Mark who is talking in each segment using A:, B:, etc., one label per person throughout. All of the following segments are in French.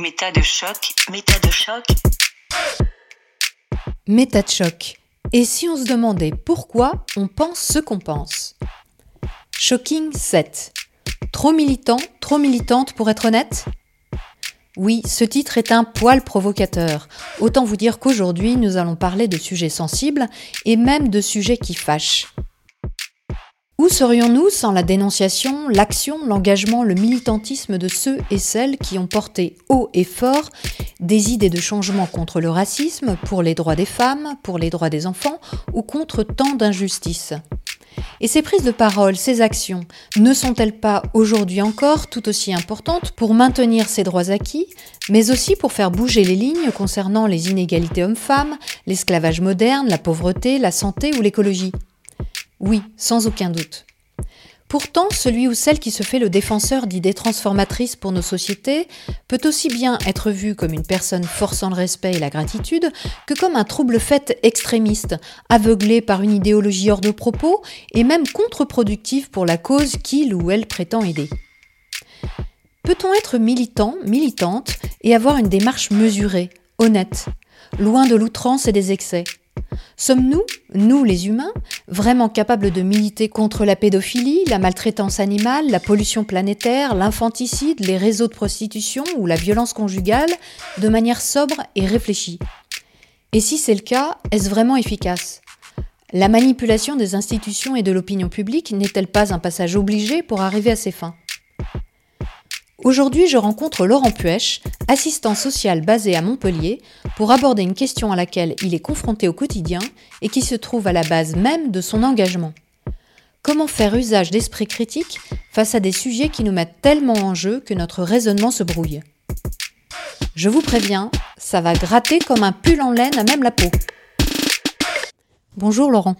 A: Méta de choc, méta de choc.
B: Méta de choc. Et si on se demandait pourquoi on pense ce qu'on pense? Shocking 7. Trop militant, trop militante pour être honnête? Oui, ce titre est un poil provocateur. Autant vous dire qu'aujourd'hui, nous allons parler de sujets sensibles et même de sujets qui fâchent. Où serions-nous sans la dénonciation, l'action, l'engagement, le militantisme de ceux et celles qui ont porté haut et fort des idées de changement contre le racisme, pour les droits des femmes, pour les droits des enfants ou contre tant d'injustices? Et ces prises de parole, ces actions, ne sont-elles pas aujourd'hui encore tout aussi importantes pour maintenir ces droits acquis, mais aussi pour faire bouger les lignes concernant les inégalités hommes-femmes, l'esclavage moderne, la pauvreté, la santé ou l'écologie? Oui, sans aucun doute. Pourtant, celui ou celle qui se fait le défenseur d'idées transformatrices pour nos sociétés peut aussi bien être vu comme une personne forçant le respect et la gratitude que comme un trouble fait extrémiste, aveuglé par une idéologie hors de propos et même contre-productif pour la cause qu'il ou elle prétend aider. Peut-on être militant, militante et avoir une démarche mesurée, honnête, loin de l'outrance et des excès? Sommes-nous, nous les humains, vraiment capables de militer contre la pédophilie, la maltraitance animale, la pollution planétaire, l'infanticide, les réseaux de prostitution ou la violence conjugale de manière sobre et réfléchie? Et si c'est le cas, est-ce vraiment efficace? La manipulation des institutions et de l'opinion publique n'est-elle pas un passage obligé pour arriver à ses fins? Aujourd'hui, je rencontre Laurent Puech, assistant social basé à Montpellier, pour aborder une question à laquelle il est confronté au quotidien et qui se trouve à la base même de son engagement. Comment faire usage d'esprit critique face à des sujets qui nous mettent tellement en jeu que notre raisonnement se brouille? Je vous préviens, ça va gratter comme un pull en laine à même la peau. Bonjour Laurent.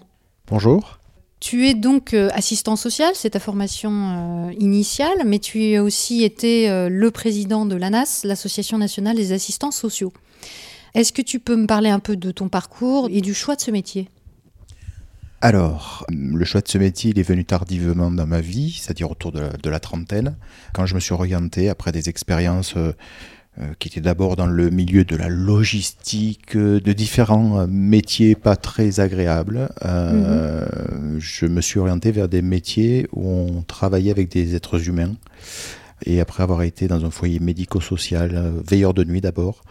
C: Bonjour.
B: Tu es donc euh, assistant social, c'est ta formation euh, initiale, mais tu as aussi été euh, le président de l'ANAS, l'Association nationale des assistants sociaux. Est-ce que tu peux me parler un peu de ton parcours et du choix de ce métier?
C: Alors, le choix de ce métier, il est venu tardivement dans ma vie, c'est-à-dire autour de la, de la, trentaine, quand je me suis orienté après des expériences qui était d'abord dans le milieu de la logistique, euh, de différents euh, métiers pas très agréables. Mhm. Je me suis orienté vers des métiers où on travaillait avec des êtres humains. Et après avoir été dans un foyer médico-social, veilleur de nuit d'abord,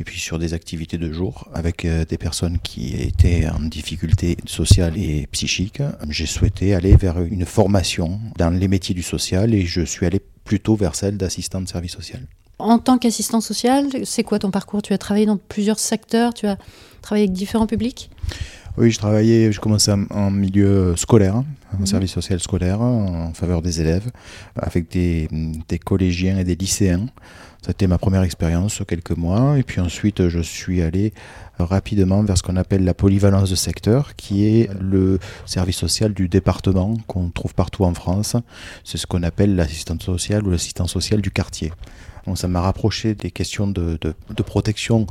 C: et puis sur des activités de jour avec des personnes qui étaient en difficulté sociale et psychique, j'ai souhaité aller vers une formation dans les métiers du social et je suis allé plutôt vers celle d'assistant de service social.
B: En tant qu'assistant social, c'est quoi ton parcours? Tu as travaillé dans plusieurs secteurs, tu as travaillé avec différents publics?
C: Oui, je travaillais, je commençais en, milieu scolaire, en mhm. service social scolaire, en faveur des élèves, avec des, collégiens et des lycéens. C'était ma première expérience, quelques mois. Et puis ensuite, je suis allé rapidement vers ce qu'on appelle la polyvalence de secteur, qui est le service social du département qu'on trouve partout en France. C'est ce qu'on appelle l'assistante sociale ou l'assistant social du quartier. Donc ça m'a rapproché des questions de, protection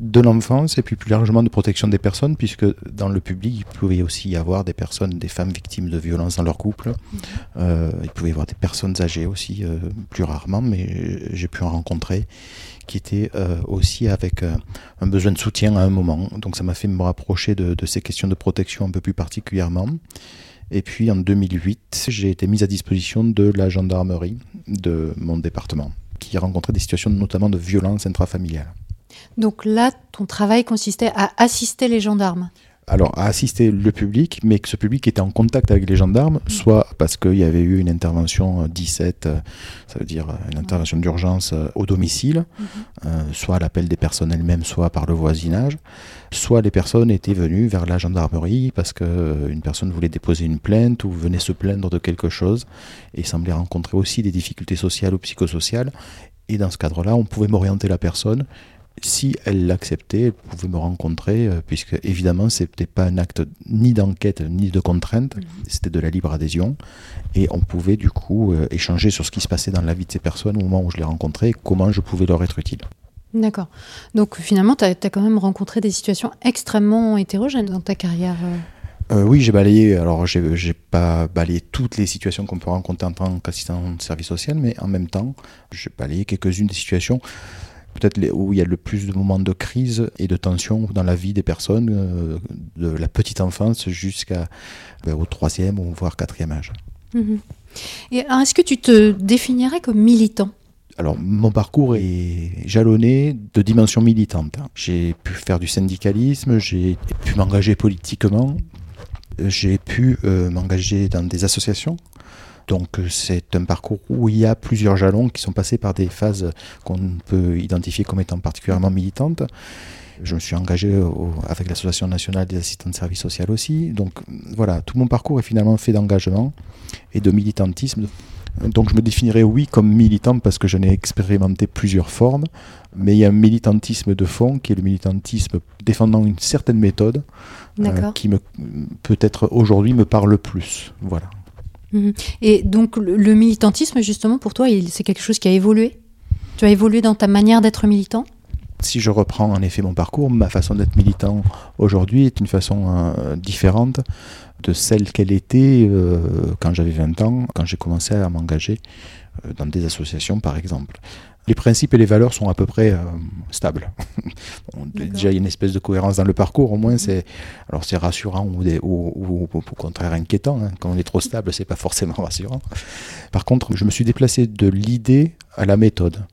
C: de l'enfance et puis plus largement de protection des personnes, puisque dans le public, il pouvait aussi y avoir des personnes, des femmes victimes de violences dans leur couple. Mhm. Euh, il pouvait y avoir des personnes âgées aussi, euh, plus rarement, mais j'ai pu en rencontrer qui étaient euh, aussi avec un besoin de soutien à un moment. Donc ça m'a fait me rapprocher de, de, ces questions de protection un peu plus particulièrement. Et puis en 2008, j'ai été mise à disposition de la gendarmerie de mon département qui rencontraient des situations notamment de violence intrafamiliale.
B: Donc là, ton travail consistait à assister les gendarmes
C: alors, à assister le public, mais que ce public était en contact avec les gendarmes, mm. soit parce qu'il y avait eu une intervention 17, euh, ça veut dire euh, une intervention d'urgence euh, au domicile, mm-hmm. soit à l'appel des personnes elles-mêmes, soit par le voisinage, soit les personnes étaient venues vers la gendarmerie parce qu'une personne voulait déposer une plainte ou venait se plaindre de quelque chose et semblait rencontrer aussi des difficultés sociales ou psychosociales. Et dans ce cadre-là, on pouvait m'orienter la personne si elle l'acceptait, elle pouvait me rencontrer, euh, puisque évidemment, ce n'était pas un acte ni d'enquête ni de contrainte, mhm. c'était de la libre adhésion. Et on pouvait du coup euh, échanger sur ce qui se passait dans la vie de ces personnes au moment où je les rencontrais et comment je pouvais leur être utile.
B: D'accord. Donc finalement, tu as, quand même rencontré des situations extrêmement hétérogènes dans ta carrière.
C: Euh. oui, j'ai balayé. Alors, j'ai pas balayé toutes les situations qu'on peut rencontrer en tant qu'assistant de service social, mais en même temps, j'ai balayé quelques-unes des situations peut-être où il y a le plus de moments de crise et de tension dans la vie des personnes, euh, de la petite enfance jusqu'à ben, au troisième ou voire quatrième âge.
B: Mhm. Est-ce que tu te définirais comme militant?
C: Alors, mon parcours est jalonné de dimensions militantes. J'ai pu faire du syndicalisme, j'ai pu m'engager politiquement, j'ai pu euh, m'engager dans des associations. Donc, euh, c'est un parcours où il y a plusieurs jalons qui sont passés par des phases qu'on peut identifier comme étant particulièrement militantes. Je me suis engagé au- avec l'Association nationale des assistants de services sociaux aussi. Donc, voilà, tout mon parcours est finalement fait d'engagement et de militantisme. Donc je me définirais oui comme militant parce que j'en ai expérimenté plusieurs formes, mais il y a un militantisme de fond qui est le militantisme défendant une certaine méthode euh, qui me peut-être aujourd'hui me parle le plus. Voilà.
B: Mhm. Et donc, le, militantisme, justement, pour toi, c'est quelque chose qui a évolué? Tu as évolué dans ta manière d'être militant?
C: Si je reprends en effet mon parcours, ma façon d'être militant aujourd'hui est une façon euh, différente de celle qu'elle était euh, quand j'avais 20 ans, quand j'ai commencé à m'engager euh, dans des associations par exemple. Les principes et les valeurs sont à peu près euh, stables. Bon, déjà, il y a une espèce de cohérence dans le parcours, au moins c'est alors c'est rassurant ou, des- ou- ou- ou au contraire inquiétant. hein. Quand on est trop stable, c'est pas forcément rassurant. Par contre, je me suis déplacé de l'idée à la méthode.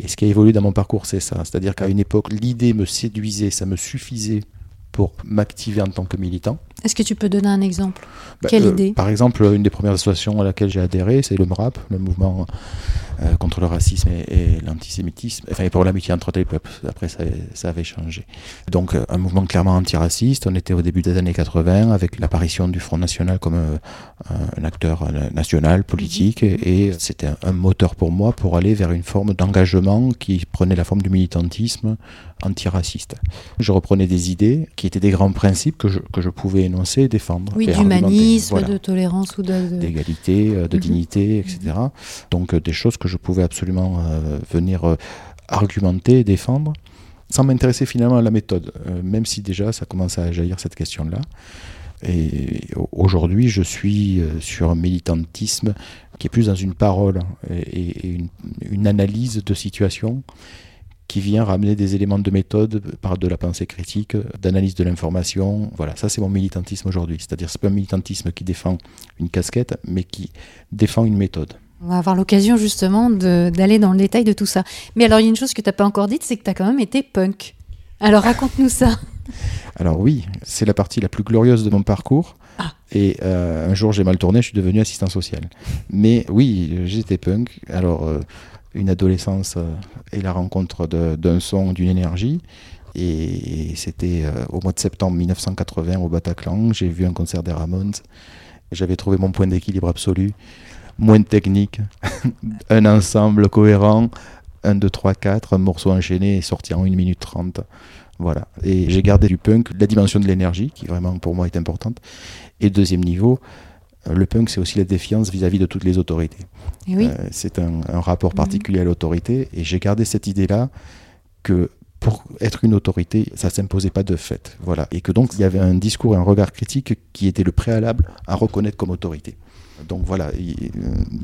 C: Et ce qui a évolué dans mon parcours, c'est ça. C'est-à-dire qu'à une époque, l'idée me séduisait, ça me suffisait pour m'activer en tant que militant.
B: Est-ce que tu peux donner un exemple?
C: Bah,
B: Quelle
C: euh,
B: idée?
C: Par exemple, une des premières associations à laquelle j'ai adhéré, c'est le MRAP, le mouvement euh, contre le racisme et, et l'antisémitisme, enfin et pour l'amitié entre les peuples. Après, ça, ça avait changé. Donc, euh, un mouvement clairement antiraciste. On était au début des années 80 avec l'apparition du Front National comme euh, un acteur national, politique, et, et c'était un, un moteur pour moi pour aller vers une forme d'engagement qui prenait la forme du militantisme antiraciste. Je reprenais des idées qui étaient des grands principes que je, que je pouvais énoncer et défendre.
B: Oui, d'humanisme,
C: Voilà
B: de tolérance ou de...
C: d'égalité, de
B: Mhm.
C: dignité, etc. Donc des choses que je pouvais absolument euh, venir euh, argumenter défendre, sans m'intéresser finalement à la méthode, euh, même si déjà ça commence à jaillir cette question-là. Et au- aujourd'hui, je suis sur un militantisme qui est plus dans une parole et, et une, une analyse de situation qui vient ramener des éléments de méthode par de la pensée critique, d'analyse de l'information. Voilà, ça c'est mon militantisme aujourd'hui. C'est-à-dire c'est pas un militantisme qui défend une casquette, mais qui défend une méthode.
B: On va avoir l'occasion justement d'aller dans le détail de tout ça. Mais alors, il y a une chose que tu n'as pas encore dite, c'est que tu as quand même été punk. Alors, raconte-nous ça.
C: Alors oui, c'est la partie la plus glorieuse de mon parcours.
B: Ah.
C: Et euh, un jour j'ai mal tourné, je suis devenu assistant social. Mais oui, j'étais punk. Alors euh, une adolescence euh, et la rencontre d'un son, d'une énergie. Et c'était euh, au mois de septembre 1980 au Bataclan. J'ai vu un concert des Ramones. J'avais trouvé mon point d'équilibre absolu. Moins de technique, un ensemble cohérent, 1, 2, 3, 4, un morceau enchaîné et sorti en 1 minute 30. Voilà. Et j'ai gardé du punk la dimension de l'énergie, qui vraiment pour moi est importante. Et deuxième niveau, euh, le punk, c'est aussi la défiance vis-à-vis de toutes les autorités.
B: Oui,
C: Euh, c'est un, un rapport
B: Mhm.
C: particulier à l'autorité. Et j'ai gardé cette idée-là que pour être une autorité, ça ne s'imposait pas de fait. Voilà. Et que donc, il y avait un discours et un regard critique qui était le préalable à reconnaître comme autorité. Donc voilà, il-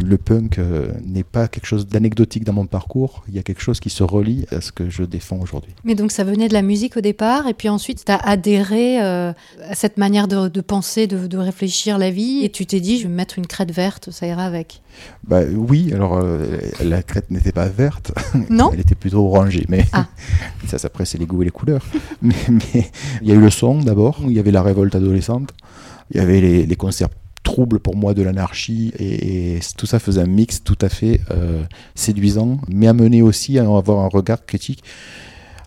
C: le punk euh, n'est pas quelque chose d'anecdotique dans mon parcours, il y a quelque chose qui se relie à ce que je défends aujourd'hui.
B: mais donc ça venait de la musique au départ, et puis ensuite tu as adhéré euh, à cette manière de, de penser, de, de réfléchir la vie, et tu t'es dit, je vais me mettre une crête verte, ça ira avec.
C: Bah oui, alors euh, la crête n'était pas verte,
B: Non
C: elle était plutôt orangée, mais
B: Ah.
C: ça, ça, après c'est les goûts et les couleurs. mais, mais il y a eu le son d'abord, il y avait la révolte adolescente, il y avait les, les concerts troubles pour moi de l'anarchie, et, et tout ça faisait un mix tout à fait euh, séduisant, mais amené aussi à avoir un regard critique.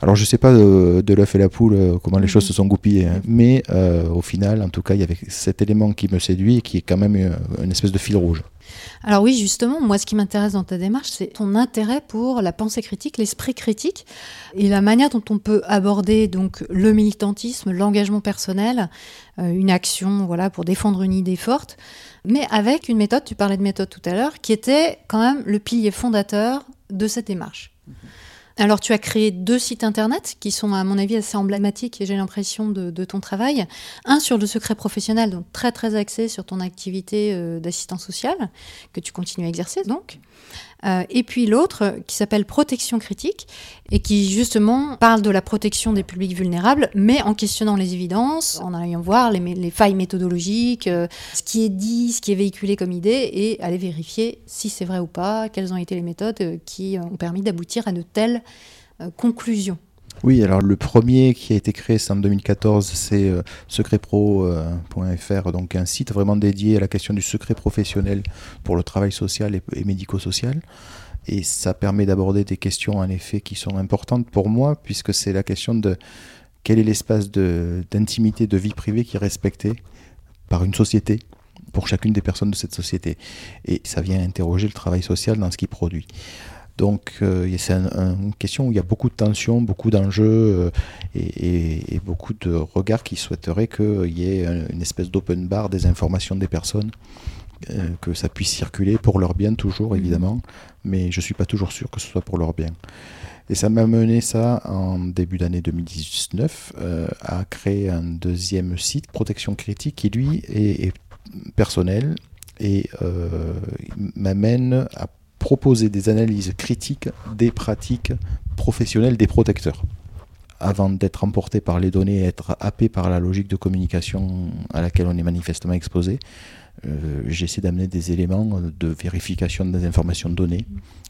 C: Alors je sais pas de, de l'œuf et la poule euh, comment les
B: Mhm.
C: choses se sont goupillées, hein, mais euh, au final, en tout cas, il y avait cet élément qui me séduit et qui est quand même euh, une espèce de fil rouge.
B: Alors oui, justement, moi ce qui m'intéresse dans ta démarche, c'est ton intérêt pour la pensée critique, l'esprit critique, et la manière dont on peut aborder donc le militantisme, l'engagement personnel, euh, une action voilà pour défendre une idée forte, mais avec une méthode, tu parlais de méthode tout à l'heure, qui était quand même le pilier fondateur de cette démarche. Alors, tu as créé deux sites internet qui sont, à mon avis, assez emblématiques et j'ai l'impression de, de ton travail. Un sur le secret professionnel, donc très très axé sur ton activité euh, d'assistant social, que tu continues à exercer donc. Euh, et puis l'autre qui s'appelle Protection critique et qui justement parle de la protection des publics vulnérables, mais en questionnant les évidences, en allant voir les, failles méthodologiques, euh, ce qui est dit, ce qui est véhiculé comme idée, et aller vérifier si c'est vrai ou pas, quelles ont été les méthodes euh, qui ont permis d'aboutir à de telles conclusions.
C: Oui, alors le premier qui a été créé, c'est en 2014, c'est euh, secretpro.fr, donc un site vraiment dédié à la question du secret professionnel pour le travail social et, médico-social. Et ça permet d'aborder des questions en effet qui sont importantes pour moi, puisque c'est la question de quel est l'espace d'intimité, de vie privée qui est respecté par une société, pour chacune des personnes de cette société. Et ça vient interroger le travail social dans ce qu'il produit. Donc euh, c'est une question où il y a beaucoup de tensions, beaucoup d'enjeux euh, et, beaucoup de regards qui souhaiteraient qu'il y ait une espèce d'open bar des informations des personnes, euh, que ça puisse circuler pour leur bien toujours évidemment, mais je ne suis pas toujours sûr que ce soit pour leur bien. Et ça m'a mené ça en début d'année 2019 à créer un deuxième site, Protection Critique, qui lui est, est personnel et m'amène à proposer des analyses critiques des pratiques professionnelles des protecteurs. Avant d'être emporté par les données et être happé par la logique de communication à laquelle on est manifestement exposé, euh, j'essaie d'amener des éléments de vérification des informations données,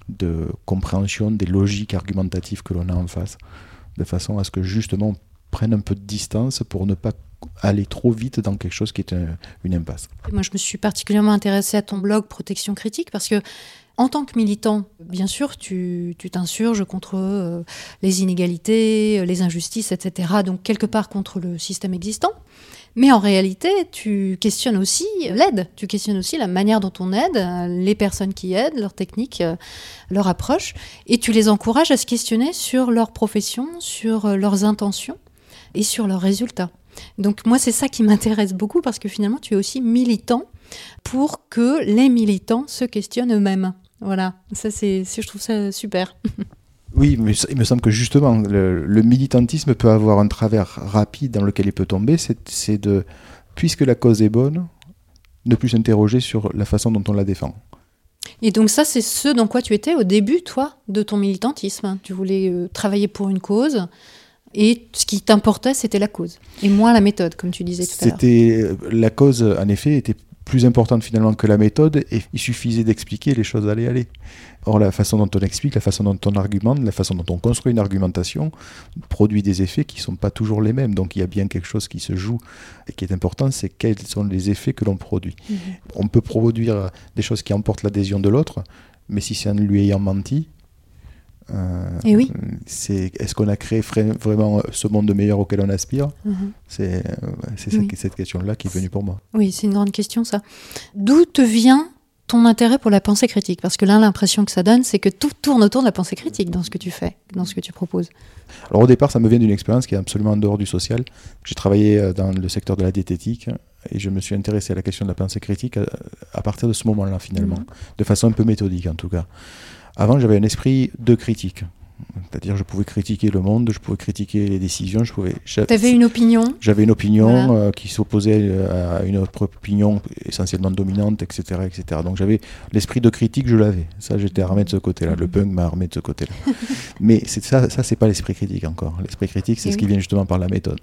C: de compréhension des logiques argumentatives que l'on a en face, de façon à ce que justement on prenne un peu de distance pour ne pas aller trop vite dans quelque chose qui est une impasse.
B: moi, je me suis particulièrement intéressé à ton blog Protection critique parce que en tant que militant, bien sûr, tu t'insurges contre euh, les inégalités, euh, les injustices, etc. Donc quelque part contre le système existant. Mais en réalité, tu questionnes aussi l'aide, tu questionnes aussi la manière dont on aide, euh, les personnes qui aident, leurs techniques, leur approche, et tu les encourages à se questionner sur leur profession, sur leurs intentions et sur leurs résultats. Donc moi, c'est ça qui m'intéresse beaucoup parce que finalement, tu es aussi militant pour que les militants se questionnent eux-mêmes. Voilà, ça c'est, je trouve ça super.
C: Oui, mais il me semble que justement, le, militantisme peut avoir un travers rapide dans lequel il peut tomber, c'est de, puisque la cause est bonne, ne plus s'interroger sur la façon dont on la défend.
B: Et donc ça, c'est ce dans quoi tu étais au début, toi, de ton militantisme. Tu voulais euh, travailler pour une cause, et ce qui t'importait, c'était la cause, et moins la méthode, comme tu disais tout à l'heure.
C: C'était la cause, en effet, était plus importante finalement que la méthode et il suffisait d'expliquer, les choses allaient aller. Or, la façon dont on explique, la façon dont on argumente, la façon dont on construit une argumentation produit des effets qui ne sont pas toujours les mêmes. Donc, il y a bien quelque chose qui se joue et qui est important, c'est quels sont les effets que l'on produit. Mhm. On peut produire des choses qui emportent l'adhésion de l'autre, mais si c'est en lui ayant menti,
B: Et oui.
C: C'est est-ce qu'on a créé vraiment ce monde meilleur auquel on aspire mhm. C'est c'est cette question-là qui est venue pour moi.
B: Oui, c'est une grande question ça. D'où te vient ton intérêt pour la pensée critique? Parce que là, l'impression que ça donne, c'est que tout tourne autour de la pensée critique dans ce que tu fais, dans ce que tu proposes.
C: Alors au départ, ça me vient d'une expérience qui est absolument en dehors du social. J'ai travaillé euh, dans le secteur de la diététique et je me suis intéressé à la question de la pensée critique euh, à, partir de ce moment-là finalement, mhm. de façon un peu méthodique en tout cas. Avant, j'avais un esprit de critique. C'est-à-dire, je pouvais critiquer le monde, je pouvais critiquer les décisions, je pouvais.
B: avais une opinion
C: J'avais une opinion euh, qui s'opposait euh, à une autre opinion essentiellement dominante, etc., etc. Donc j'avais l'esprit de critique, je l'avais. Ça, j'étais armé de ce côté-là. Le punk m'a armé de ce côté-là. Mais c'est ça, ça c'est pas l'esprit critique encore. L'esprit critique, c'est ce qui vient justement par la méthode.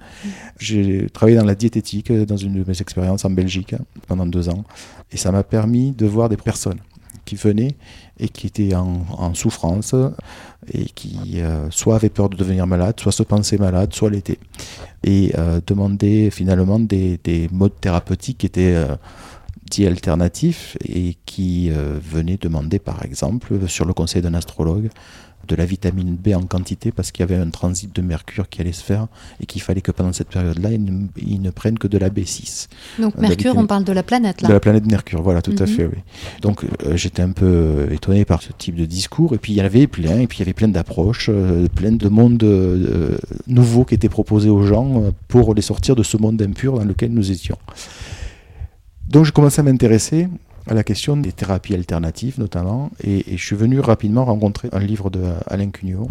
C: J'ai travaillé dans la diététique euh, dans une de mes expériences en Belgique pendant deux ans, et ça m'a permis de voir des personnes qui venaient et qui étaient en, souffrance et qui euh, soit avaient peur de devenir malade, soit se pensaient malades, soit l'étaient. Et euh, demandaient finalement des, modes thérapeutiques qui étaient euh, dits alternatifs et qui venaient demander par exemple, sur le conseil d'un astrologue, de la vitamine B en quantité parce qu'il y avait un transit de mercure qui allait se faire et qu'il fallait que pendant cette période-là, ils, ne prennent que de la B6.
B: Donc euh, Mercure, on parle de la planète là
C: De la planète Mercure, voilà, tout à mhm. fait, oui. Donc euh, j'étais un peu euh, étonné par ce type de discours et puis il y avait plein, et puis il y avait plein d'approches, plein de mondes nouveaux qui étaient proposés aux gens pour les sortir de ce monde impur dans lequel nous étions. Donc je commençais à m'intéresser à la question des thérapies alternatives notamment, et, je suis venu rapidement rencontrer un livre de Alain Cugnot,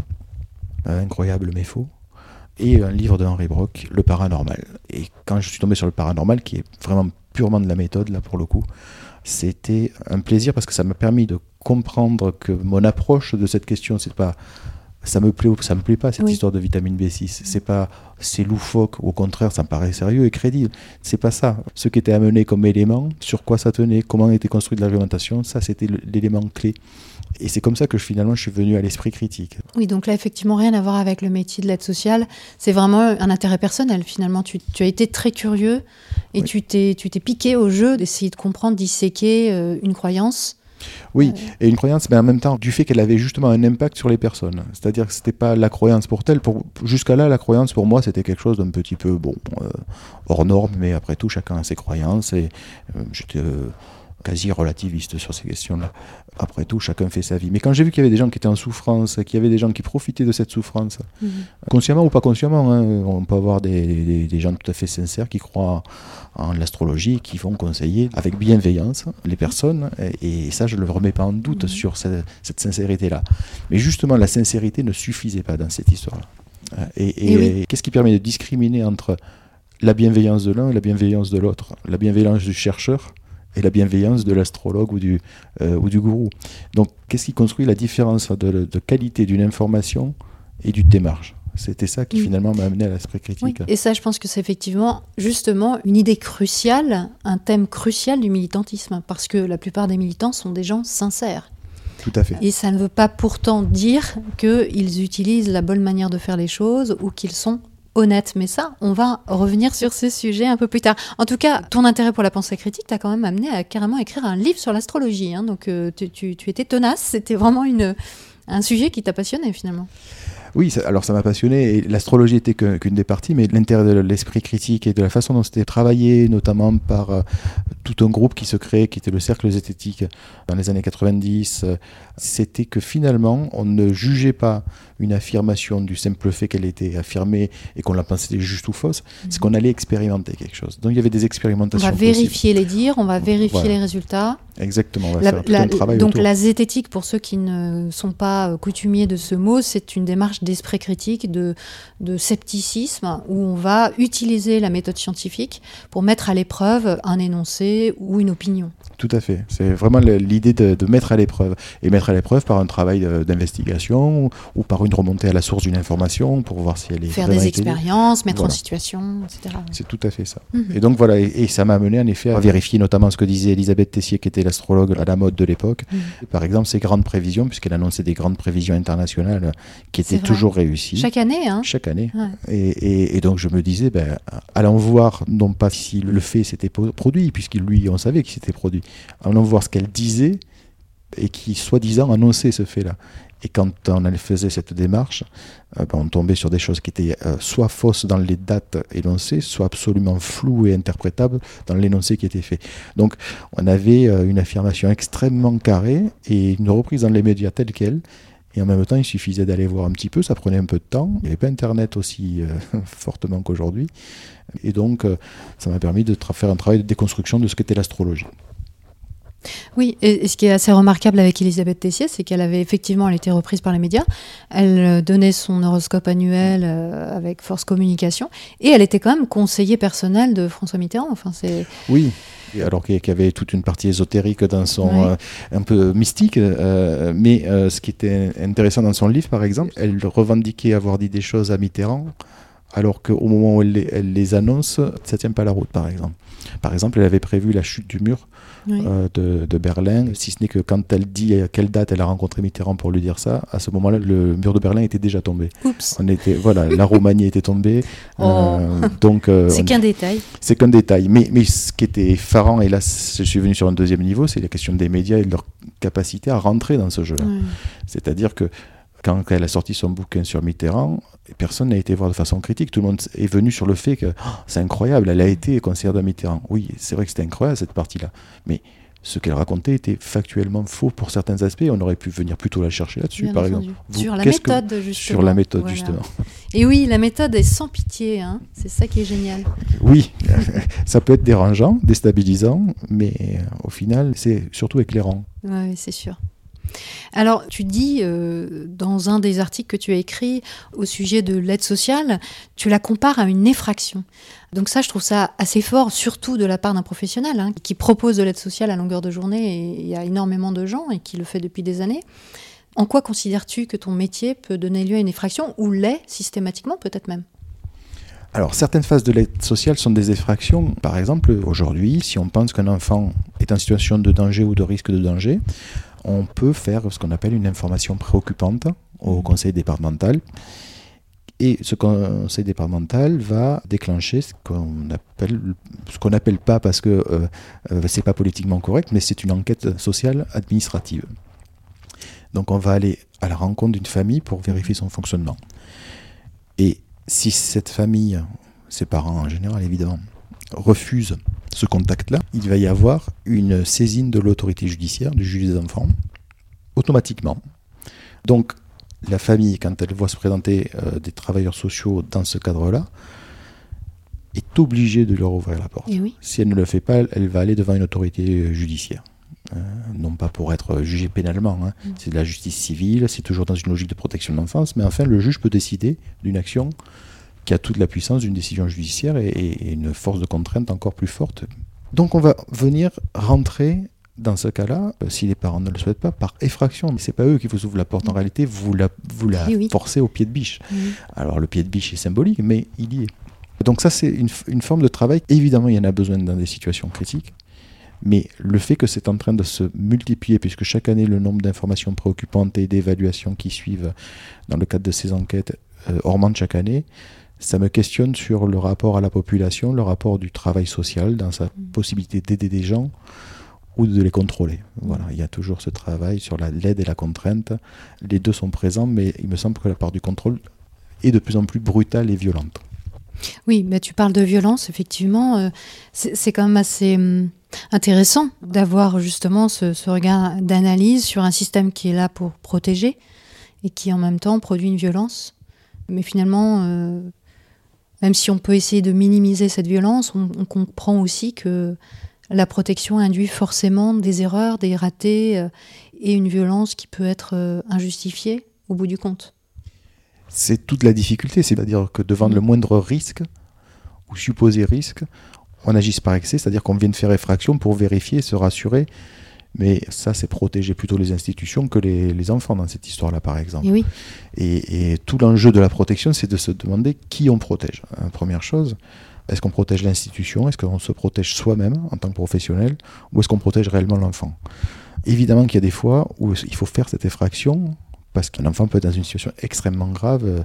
C: Incroyable mais faux, et un livre de Henri Brock, Le paranormal. Et quand je suis tombé sur le paranormal, qui est vraiment purement de la méthode là pour le coup, c'était un plaisir parce que ça m'a permis de comprendre que mon approche de cette question, c'est pas ça me plaît ou ça me plaît pas cette
B: Oui.
C: histoire de vitamine B6. C'est pas c'est loufoque, au contraire, ça me paraît sérieux et crédible. C'est pas ça. Ce qui était amené comme élément, sur quoi ça tenait, comment était construite l'argumentation, ça c'était l'élément clé. Et c'est comme ça que je- finalement je suis venu à l'esprit critique.
B: Oui, donc là, effectivement, rien à voir avec le métier de l'aide sociale. C'est vraiment un intérêt personnel, finalement. Tu, tu as été très curieux et
C: Oui.
B: tu t'es tu t'es piqué au jeu d'essayer de comprendre, disséquer euh, une croyance.
C: Oui, et une croyance, mais en même temps, du fait qu'elle avait justement un impact sur les personnes. C'est-à-dire que c'était pas la croyance pour telle. Pour, jusqu'à là, la croyance pour moi, c'était quelque chose d'un petit peu, bon, euh, hors norme, mais après tout, chacun a ses croyances, et euh, j'étais euh, quasi relativiste sur ces questions-là. Après tout, chacun fait sa vie. Mais quand j'ai vu qu'il y avait des gens qui étaient en souffrance, qu'il y avait des gens qui profitaient de cette souffrance, consciemment ou pas consciemment, hein, on peut avoir des, des- des gens tout à fait sincères qui croient en l'astrologie, qui vont conseiller avec bienveillance les personnes, et, et ça je ne le remets pas en doute
B: Mhm.
C: sur cette, cette sincérité-là. Mais justement, la sincérité ne suffisait pas dans cette histoire-là. Euh, Et, et-
B: Et oui.
C: et qu'est-ce qui permet de discriminer entre la bienveillance de l'un et la bienveillance de l'autre? La bienveillance du chercheur et la bienveillance de l'astrologue ou du, euh, ou du gourou. Donc, qu'est-ce qui construit la différence de, de qualité d'une information et d'une démarche? C'était ça qui
B: Mm.
C: finalement m'a amené à l'esprit
B: Oui.
C: critique.
B: Et ça, je pense que c'est effectivement, justement, une idée cruciale, un thème crucial du militantisme. Parce que la plupart des militants sont des gens sincères.
C: Tout à fait.
B: Et ça ne veut pas pourtant dire qu'ils utilisent la bonne manière de faire les choses ou qu'ils sont honnêtes. Mais ça, on va revenir sur ce sujet un peu plus tard. En tout cas, ton intérêt pour la pensée critique t'a quand même amené à carrément écrire un livre sur l'astrologie. hein. Donc euh, tu, tu- tu étais tenace, c'était vraiment une, un sujet qui t'a passionné finalement.
C: Oui, ça- alors ça m'a passionné. L'astrologie était qu'une des parties, mais l'intérêt de l'esprit critique et de la façon dont c'était travaillé, notamment par euh, tout un groupe qui se créait, qui était le Cercle zététique dans les années 90, euh, c'était que finalement, on ne jugeait pas une affirmation du simple fait qu'elle était affirmée et qu'on la pensait juste ou fausse, c'est qu'on allait expérimenter quelque chose. Donc il y avait des
B: On
C: expérimentations.
B: va
C: possibles.
B: vérifier les dires, on va vérifier
C: Voilà.
B: les résultats.
C: Exactement, on va
B: La-
C: faire tout
B: la-
C: un travail
B: donc
C: autour.
B: la zététique, pour ceux qui ne sont pas euh, coutumiers de ce mot, c'est une démarche d'esprit critique, de, de scepticisme, où on va utiliser la méthode scientifique pour mettre à l'épreuve un énoncé ou une opinion.
C: Tout à fait. C'est vraiment l'idée de, de mettre à l'épreuve. Et mettre à l'épreuve par un travail d'investigation ou, ou par une remontée à la source d'une information pour voir si elle est
B: Faire des expériences, mettre en situation, etc.
C: C'est tout à fait ça.
B: Mhm.
C: Et donc voilà, et, et ça m'a amené en effet à vérifier notamment ce que disait Elisabeth Tessier, qui était l'astrologue à la mode de l'époque.
B: Mhm.
C: Par exemple, ses grandes prévisions, puisqu'elle annonçait des grandes prévisions internationales qui étaient. Toujours réussies.
B: Chaque année, hein
C: Chaque année.
B: Ouais.
C: Et, et- et donc je me disais, ben, allons voir, non pas si le fait s'était produit, puisqu'il lui, on savait qu'il s'était produit, allons voir ce qu'elle disait et qui, soi-disant, annonçait ce fait-là. Et quand on faisait cette démarche, euh, ben, on tombait sur des choses qui étaient euh, soit fausses dans les dates énoncées, soit absolument floues et interprétables dans l'énoncé qui était fait. Donc on avait euh, une affirmation extrêmement carrée et une reprise dans les médias telle qu'elle. Et en même temps, il suffisait d'aller voir un petit peu, ça prenait un peu de temps. Il n'y avait pas Internet aussi euh, fortement qu'aujourd'hui. Et donc, euh, ça m'a permis de faire un travail de déconstruction de ce qu'était l'astrologie.
B: Oui, et, ce qui est assez remarquable avec Elisabeth Tessier, c'est qu'elle avait effectivement elle été reprise par les médias. Elle euh, donnait son horoscope annuel avec Force Communication, et elle était quand même conseiller personnel de François Mitterrand. Enfin, c'est
C: Oui. Alors qu'il y avait toute une partie ésotérique dans son
B: Ouais.
C: euh, un peu mystique, euh, mais euh, ce qui était intéressant dans son livre, par exemple, elle revendiquait avoir dit des choses à Mitterrand, alors qu'au moment où elle les, elle les annonce, ça tient pas la route, par exemple. Par exemple, elle avait prévu la chute du mur
B: oui.
C: euh, de, de Berlin, si ce n'est que quand elle dit à quelle date elle a rencontré Mitterrand pour lui dire ça, à ce moment-là, le mur de Berlin était déjà tombé.
B: Oups,
C: On était, voilà, la Roumanie était tombée.
B: Oh.
C: euh, donc, euh,
B: c'est qu'un détail.
C: c'est qu'un détail. Mais, mais ce qui était effarant, et là je suis venu sur un deuxième niveau, c'est la question des médias et de leur capacité à rentrer dans ce jeu-là.
B: Ouais.
C: C'est-à-dire que quand elle a sorti son bouquin sur Mitterrand, personne n'a été voir de façon critique. Tout le monde est venu sur le fait que Oh, c'est incroyable, elle a été conseillère de Mitterrand. Oui, c'est vrai que c'était incroyable cette partie-là. Mais ce qu'elle racontait était factuellement faux pour certains aspects. On aurait pu venir plutôt la chercher là-dessus, par
B: entendu.
C: exemple. Vous,
B: Sur la
C: que-
B: méthode, justement.
C: Sur la méthode,
B: Voilà.
C: justement.
B: Et oui, la méthode est sans pitié. Hein. C'est ça qui est génial.
C: Oui, ça peut être dérangeant, déstabilisant, mais euh, au final, c'est surtout éclairant.
B: Ouais, c'est sûr. Alors, tu dis euh, dans un des articles que tu as écrit au sujet de l'aide sociale, tu la compares à une effraction. Donc ça, je trouve ça assez fort, surtout de la part d'un professionnel hein, qui propose de l'aide sociale à longueur de journée, et il y a énormément de gens et qui le fait depuis des années. En quoi considères-tu que ton métier peut donner lieu à une effraction, ou l'est systématiquement peut-être même?
C: Alors, certaines phases de l'aide sociale sont des effractions. Par exemple, aujourd'hui, si on pense qu'un enfant est en situation de danger ou de risque de danger, on peut faire ce qu'on appelle une information préoccupante au conseil départemental. Et ce conseil départemental va déclencher ce qu'on appelle, ce qu'on n'appelle pas parce que euh, euh, c'est pas politiquement correct, mais c'est une enquête sociale administrative. Donc on va aller à la rencontre d'une famille pour vérifier son fonctionnement. Et si cette famille, ses parents en général évidemment, refusent ce contact-là, il va y avoir une saisine de l'autorité judiciaire, du juge des enfants, automatiquement. Donc la famille, quand elle voit se présenter euh, des travailleurs sociaux dans ce cadre-là, est obligée de leur ouvrir la porte.
B: Eh
C: si elle ne le fait pas, elle va aller devant une autorité judiciaire. Euh, non pas pour être jugé pénalement, hein. mm. c'est de la justice civile, c'est toujours dans une logique de protection de l'enfance, mais enfin le juge peut décider d'une action qui a toute la puissance d'une décision judiciaire et, une force de contrainte encore plus forte. Donc on va venir rentrer dans ce cas-là, euh, si les parents ne le souhaitent pas, par effraction. Mais c'est pas eux qui vous ouvrent la porte. En réalité, vous la, vous la forcez au pied de biche. Alors le pied de biche est symbolique, mais il y est. Donc ça, c'est une, une, forme de travail. Évidemment, il y en a besoin dans des situations critiques. Mais le fait que c'est en train de se multiplier, puisque chaque année le nombre d'informations préoccupantes et d'évaluations qui suivent dans le cadre de ces enquêtes euh, augmente chaque année, ça me questionne sur le rapport à la population, le rapport du travail social, dans sa mm. possibilité d'aider des gens ou de les contrôler. Voilà, il y a toujours ce travail sur l'aide et la contrainte. Les deux sont présents, mais il me semble que la part du contrôle est de plus en plus brutale et violente.
B: Oui, mais tu parles de violence, effectivement. Euh, c'est quand même assez hum, intéressant d'avoir justement ce, regard d'analyse sur un système qui est là pour protéger et qui en même temps produit une violence. Mais finalement, euh, même si on peut essayer de minimiser cette violence, on, comprend aussi que la protection induit forcément des erreurs, des ratés euh, et une violence qui peut être injustifiée au bout du compte
C: c'est toute la difficulté. C'est-à-dire que devant le moindre risque, ou supposé risque, on agisse par excès, c'est-à-dire qu'on vienne faire effraction pour vérifier, se rassurer. Mais ça, c'est protéger plutôt les institutions que les, enfants dans cette histoire-là, par exemple. Et, tout l'enjeu de la protection, c'est de se demander qui on protège. Hein, première chose, est-ce qu'on protège l'institution? Est-ce qu'on se protège soi-même en tant que professionnel? Ou est-ce qu'on protège réellement l'enfant? Évidemment qu'il y a des fois où il faut faire cette effraction parce qu'un enfant peut être dans une situation extrêmement grave, euh,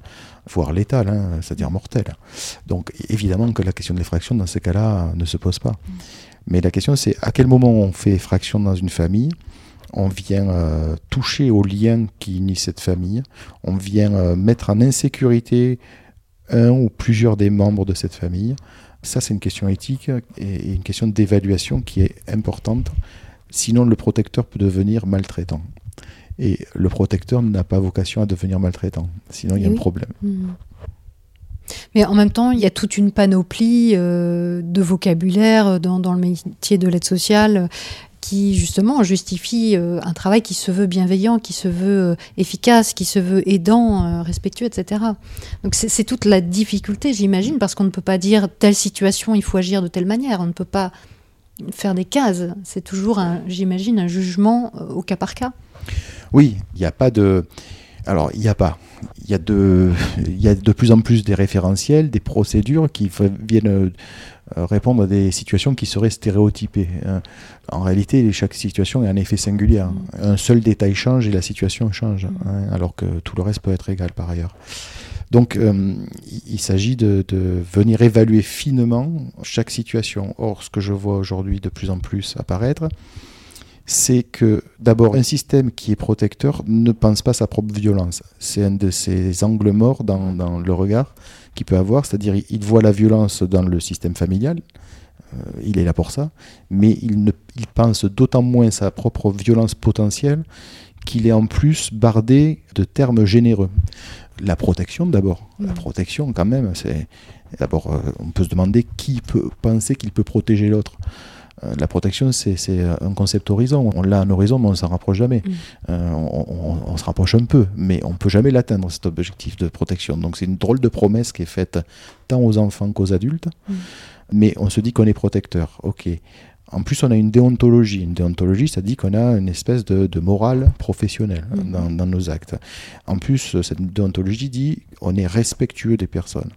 C: voire létale, hein, c'est-à-dire mortelle. Donc évidemment que la question de l'effraction dans ce cas-là ne se pose pas. Mais la question c'est à quel moment on fait effraction dans une famille? On vient euh, toucher au lien qui unit cette famille, on vient euh, mettre en insécurité un ou plusieurs des membres de cette famille. Ça, c'est une question éthique et une question d'évaluation qui est importante. Sinon, le protecteur peut devenir maltraitant. Et le protecteur n'a pas vocation à devenir maltraitant. Sinon, il y a un problème. Hmm.
B: Mais en même temps, il y a toute une panoplie euh, de vocabulaire dans, dans, le métier de l'aide sociale qui justement justifie euh, un travail qui se veut bienveillant, qui se veut euh, efficace, qui se veut aidant, respectueux, etc. Donc c'est toute la difficulté, j'imagine, parce qu'on ne peut pas dire telle situation, il faut agir de telle manière. On ne peut pas faire des cases. C'est toujours, j'imagine, un jugement au cas par cas.
C: Oui, il n'y a pas de. Alors, il n'y a pas. Il y, a de, il y a de plus en plus des référentiels, des procédures qui viennent euh, répondre à des situations qui seraient stéréotypées. Hein. En réalité, chaque situation est un effet singulier. Hein. Mm. Un seul détail change et la situation change, mm. hein, alors que tout le reste peut être égal par ailleurs. Donc, euh, il s'agit de, de, venir évaluer finement chaque situation. Or, ce que je vois aujourd'hui de plus en plus apparaître, c'est que d'abord un système qui est protecteur ne pense pas sa propre violence. C'est un de ces angles morts dans, le regard qu'il peut avoir, c'est-à-dire il voit la violence dans le système familial, euh, il est là pour ça, mais il, ne, il pense d'autant moins sa propre violence potentielle qu'il est en plus bardé de termes généreux. La protection d'abord, la protection quand même, c'est d'abord euh, on peut se demander qui peut penser qu'il peut protéger l'autre. Euh, la protection, c'est un concept horizon. On l'a un horizon, mais on ne s'en rapproche jamais. Mm. Euh, on, se rapproche un peu, mais on ne peut jamais l'atteindre, cet objectif de protection. Donc c'est une drôle de promesse qui est faite tant aux enfants qu'aux adultes. Mm. Mais on se dit qu'on est protecteur. Ok. En plus, on a une déontologie. Une déontologie, ça dit qu'on a une espèce de, morale professionnelle mm. dans, dans, nos actes. En plus, cette déontologie dit on est respectueux des personnes.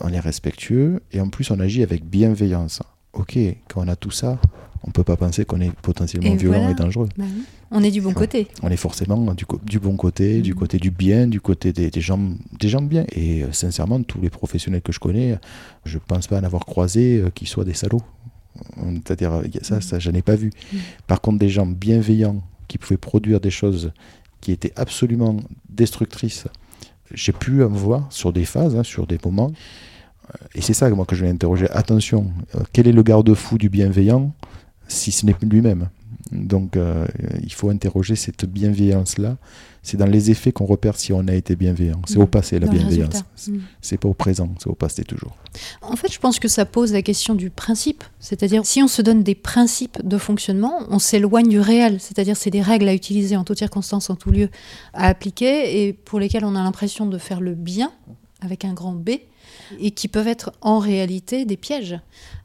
C: On est respectueux et en plus, on agit avec bienveillance ok, quand on a tout ça, on ne peut pas penser qu'on est potentiellement violent et dangereux.
B: Bah on est du bon côté.
C: On est forcément du, du bon côté, du mm. côté du bien, du côté des, gens, des gens bien. Et euh, sincèrement, tous les professionnels que je connais, je ne pense pas en avoir croisé euh, qui soient des salauds. C'est-à-dire, ça, mm. ça je n'ai pas vu. Mm. Par contre, des gens bienveillants qui pouvaient produire des choses qui étaient absolument destructrices, j'ai pu en voir sur des phases, hein, sur des moments. Et c'est ça moi que je vais interroger. Attention, euh, quel est le garde-fou du bienveillant si ce n'est lui-même? Donc euh, il faut interroger cette bienveillance-là. C'est dans les effets qu'on repère si on a été bienveillant. C'est au mm. passé la bienveillance. Mm. C'est pas au présent, c'est au passé toujours.
B: En fait, je pense que ça pose la question du principe. C'est-à-dire, si on se donne des principes de fonctionnement, on s'éloigne du réel. C'est-à-dire, c'est des règles à utiliser en toutes circonstances, en tout lieu, à appliquer, et pour lesquelles on a l'impression de faire le bien, avec un grand B, et qui peuvent être en réalité des pièges.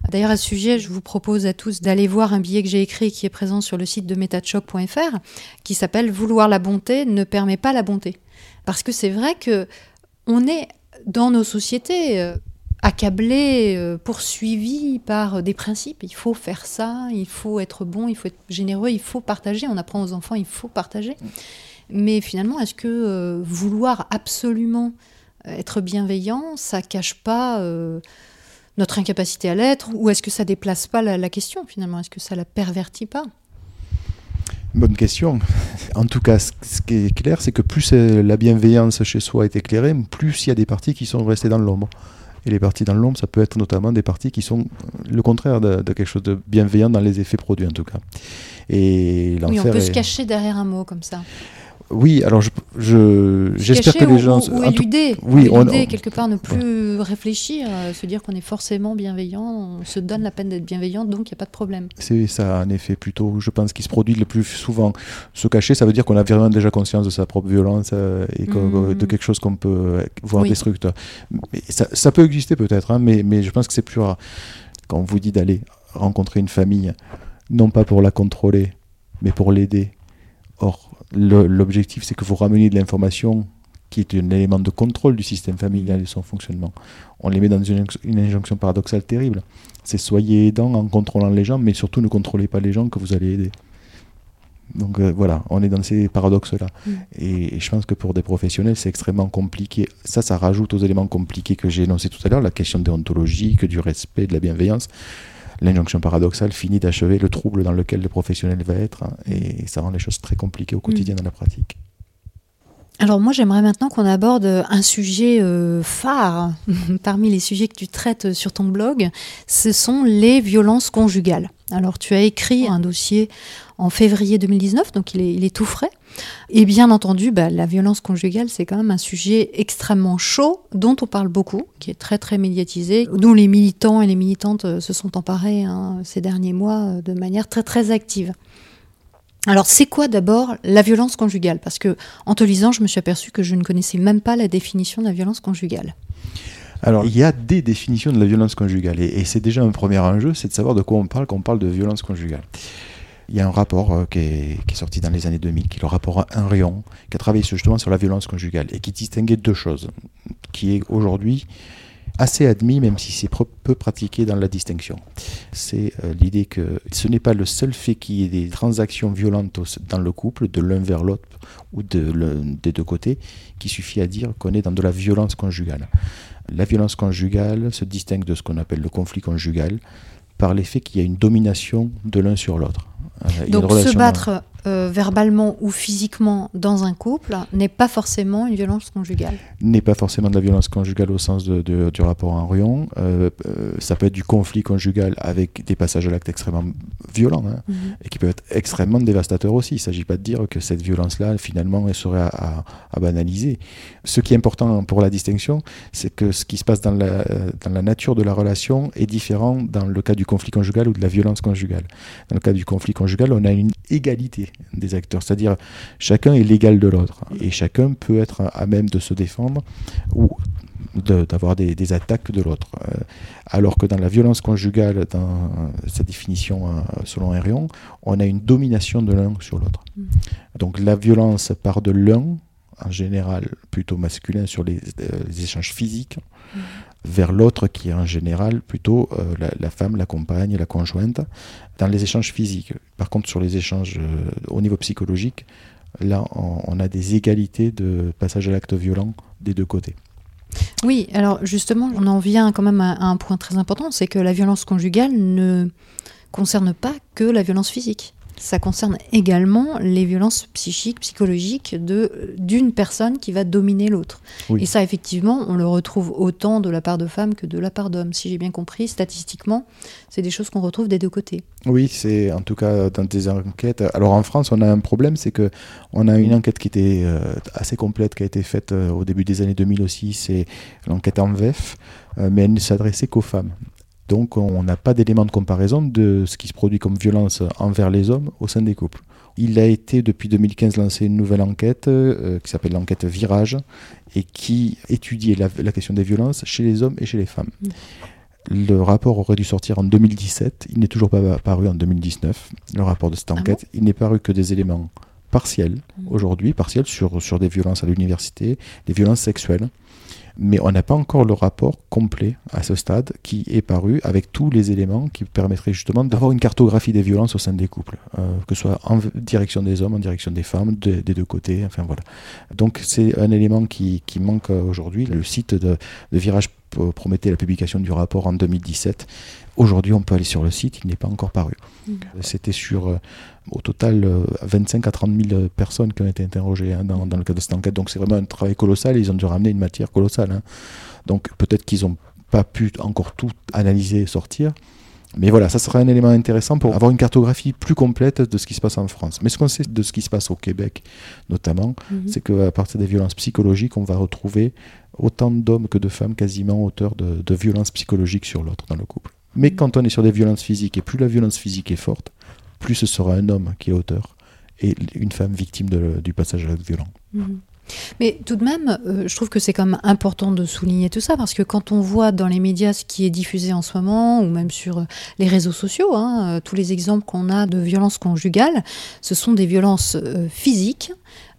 B: D'ailleurs, à ce sujet, je vous propose à tous d'aller voir un billet que j'ai écrit qui est présent sur le site de metachoc.fr qui s'appelle Vouloir la bonté ne permet pas la bonté. Parce que c'est vrai que on est dans nos sociétés euh, accablés, euh, poursuivis par des principes. Il faut faire ça, il faut être bon, il faut être généreux, il faut partager. On apprend aux enfants, il faut partager. Mais finalement, est-ce que euh, vouloir absolument être bienveillant, ça cache pas euh, notre incapacité à l'être Ou est-ce que ça déplace pas la, question finalement? Est-ce que ça la pervertit pas?
C: Bonne question. En tout cas, ce qui est clair, c'est que plus la bienveillance chez soi est éclairée, plus il y a des parties qui sont restées dans l'ombre. Et les parties dans l'ombre, ça peut être notamment des parties qui sont le contraire de, quelque chose de bienveillant dans les effets produits, en tout cas.
B: Et oui, on peut se cacher derrière un mot comme ça.
C: Oui, alors je, j'espère que les gens.
B: Ou, éluder, oui, on, quelque part, ne plus réfléchir, euh, se dire qu'on est forcément bienveillant, on se donne la peine d'être bienveillant, donc il n'y a pas de problème.
C: C'est ça, en effet, plutôt, je pense, qui se produit le plus souvent. Se cacher, ça veut dire qu'on a vraiment déjà conscience de sa propre violence euh, et mmh. de quelque chose qu'on peut voir destructeur. Mais ça, ça, peut exister peut-être, hein, mais, mais je pense que c'est plus rare. Quand on vous dit d'aller rencontrer une famille, non pas pour la contrôler, mais pour l'aider. Or, l'objectif, c'est que vous rameniez de l'information qui est un élément de contrôle du système familial et son fonctionnement. On les met dans une, injonction paradoxale terrible. C'est soyez aidants en contrôlant les gens, mais surtout ne contrôlez pas les gens que vous allez aider. Donc euh, voilà, on est dans ces paradoxes-là. Mm. Et, je pense que pour des professionnels, c'est extrêmement compliqué. Ça, ça rajoute aux éléments compliqués que j'ai énoncés tout à l'heure, la question déontologique, du respect, de la bienveillance l'injonction paradoxale finit d'achever le trouble dans lequel le professionnel va être hein, et ça rend les choses très compliquées au quotidien mm. dans la pratique.
B: Alors moi j'aimerais maintenant qu'on aborde un sujet euh, phare parmi les sujets que tu traites sur ton blog, ce sont les violences conjugales. Alors tu as écrit un dossier en février 2019, donc il est, tout frais. Et bien entendu, bah, la violence conjugale, c'est quand même un sujet extrêmement chaud, dont on parle beaucoup, qui est très très médiatisé, dont les militants et les militantes euh, se sont emparés hein, ces derniers mois euh, de manière très très active. Alors, c'est quoi d'abord la violence conjugale? Parce que, en te lisant, je me suis aperçu que je ne connaissais même pas la définition de la violence conjugale.
C: Alors, il y a des définitions de la violence conjugale, et, c'est déjà un premier enjeu, c'est de savoir de quoi on parle quand on parle de violence conjugale. Il y a un rapport euh, qui, est, sorti dans les années 2000, qui est le rapport Henrion, qui a travaillé justement sur la violence conjugale, et qui distinguait deux choses, qui est aujourd'hui assez admis, même si c'est peu pratiqué dans la distinction. C'est euh, l'idée que ce n'est pas le seul fait qu'il y ait des transactions violentes dans le couple, de l'un vers l'autre ou de des deux côtés, qui suffit à dire qu'on est dans de la violence conjugale. La violence conjugale se distingue de ce qu'on appelle le conflit conjugal par l'effet qu'il y a une domination de l'un sur l'autre.
B: Donc se battre euh, verbalement ou physiquement dans un couple n'est pas forcément une violence conjugale.
C: N'est pas forcément de la violence conjugale au sens de, de, du rapport en rion. Euh, euh, ça peut être du conflit conjugal avec des passages à l'acte extrêmement violents hein, mm -hmm. et qui peuvent être extrêmement dévastateurs aussi. Il ne s'agit pas de dire que cette violence-là, finalement, elle serait à, à, à, banaliser. Ce qui est important pour la distinction, c'est que ce qui se passe dans la, dans la nature de la relation est différent dans le cas du conflit conjugal ou de la violence conjugale. Dans le cas du conflit conjugal, on a une égalité des acteurs, c'est-à-dire chacun est l'égal de l'autre et chacun peut être à même de se défendre ou d'avoir de, des, des, attaques de l'autre. Euh, alors que dans la violence conjugale, dans sa définition euh, selon Hérion, on a une domination de l'un sur l'autre. Mmh. Donc la violence part de l'un, en général plutôt masculin sur les, euh, les échanges physiques, mmh. Vers l'autre qui est en général plutôt euh, la, femme, la compagne, la conjointe, dans les échanges physiques. Par contre, sur les échanges euh, au niveau psychologique, là, on, a des égalités de passage à l'acte violent des deux côtés.
B: Oui, alors justement, on en vient quand même à un point très important, c'est que la violence conjugale ne concerne pas que la violence physique ça concerne également les violences psychiques, psychologiques de d'une personne qui va dominer l'autre. Oui. Et ça, effectivement, on le retrouve autant de la part de femmes que de la part d'hommes. Si j'ai bien compris, statistiquement, c'est des choses qu'on retrouve des deux côtés.
C: Oui, c'est en tout cas dans des enquêtes. Alors en France, on a un problème, c'est que on a une enquête qui était euh, assez complète, qui a été faite euh, au début des années 2000 aussi. C'est l'enquête en VEF, euh, mais elle ne s'adressait qu'aux femmes. Donc on n'a pas d'élément de comparaison de ce qui se produit comme violence envers les hommes au sein des couples. Il a été depuis 2015 lancé une nouvelle enquête euh, qui s'appelle l'enquête Virage et qui étudiait la, la, question des violences chez les hommes et chez les femmes. Mmh. Le rapport aurait dû sortir en 2017, il n'est toujours pas paru en 2019, le rapport de cette enquête. Ah bon? Il n'est paru que des éléments partiels mmh. aujourd'hui, partiels sur, sur des violences à l'université, des violences sexuelles mais on n'a pas encore le rapport complet à ce stade qui est paru avec tous les éléments qui permettraient justement d'avoir une cartographie des violences au sein des couples, euh, que ce soit en direction des hommes, en direction des femmes, de, des deux côtés, enfin voilà. Donc c'est un élément qui, qui manque aujourd'hui. Le site de Virage promettait la publication du rapport en 2017. Aujourd'hui, on peut aller sur le site, il n'est pas encore paru. Mmh. C'était sur, euh, au total, euh, 25 à 30 000 personnes qui ont été interrogées hein, dans, dans, le cadre de cette enquête. Donc c'est vraiment un travail colossal, ils ont dû ramener une matière colossale. Hein. Donc peut-être qu'ils n'ont pas pu encore tout analyser et sortir. Mais voilà, ça sera un élément intéressant pour avoir une cartographie plus complète de ce qui se passe en France. Mais ce qu'on sait de ce qui se passe au Québec, notamment, mmh. c'est qu'à partir des violences psychologiques, on va retrouver autant d'hommes que de femmes quasiment auteurs de, de violences psychologiques sur l'autre dans le couple. Mais quand on est sur des violences physiques, et plus la violence physique est forte, plus ce sera un homme qui est auteur et une femme victime de, du passage à l'acte violent.
B: Mmh. Mais tout de même, euh, je trouve que c'est quand même important de souligner tout ça, parce que quand on voit dans les médias ce qui est diffusé en ce moment, ou même sur les réseaux sociaux, hein, euh, tous les exemples qu'on a de violences conjugales, ce sont des violences euh, physiques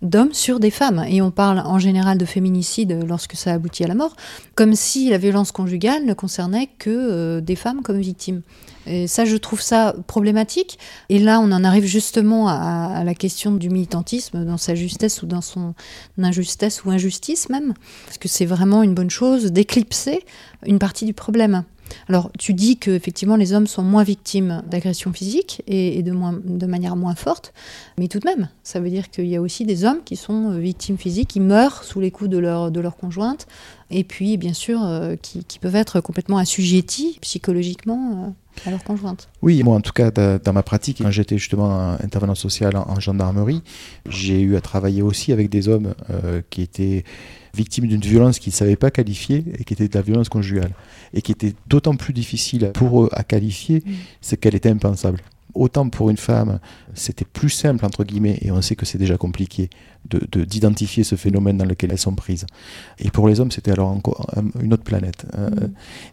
B: d'hommes sur des femmes. Et on parle en général de féminicide lorsque ça aboutit à la mort, comme si la violence conjugale ne concernait que euh, des femmes comme victimes. Et ça, je trouve ça problématique. Et là, on en arrive justement à, la question du militantisme dans sa justesse ou dans son injustesse ou injustice même. Parce que c'est vraiment une bonne chose d'éclipser une partie du problème. Alors, tu dis que effectivement les hommes sont moins victimes d'agressions physiques et, de, manière moins forte, mais tout de même, ça veut dire qu'il y a aussi des hommes qui sont euh, victimes physiques, qui meurent sous les coups de leur, de leur conjointe, et puis bien sûr euh, qui, peuvent être complètement assujettis psychologiquement. Euh, à leur conjointe.
C: Oui, moi en tout cas dans ma pratique, quand j'étais justement intervenant social en, en gendarmerie, j'ai eu à travailler aussi avec des hommes qui étaient victimes d'une violence qu'ils ne savaient pas qualifier et qui était de la violence conjugale. Et qui était d'autant plus difficile pour eux à qualifier, c'est qu'elle était impensable. Autant pour une femme, c'était plus simple, entre guillemets, et on sait que c'est déjà compliqué, d'identifier de, ce phénomène dans lequel elles sont prises. Et pour les hommes, c'était alors encore une autre planète. Mmh.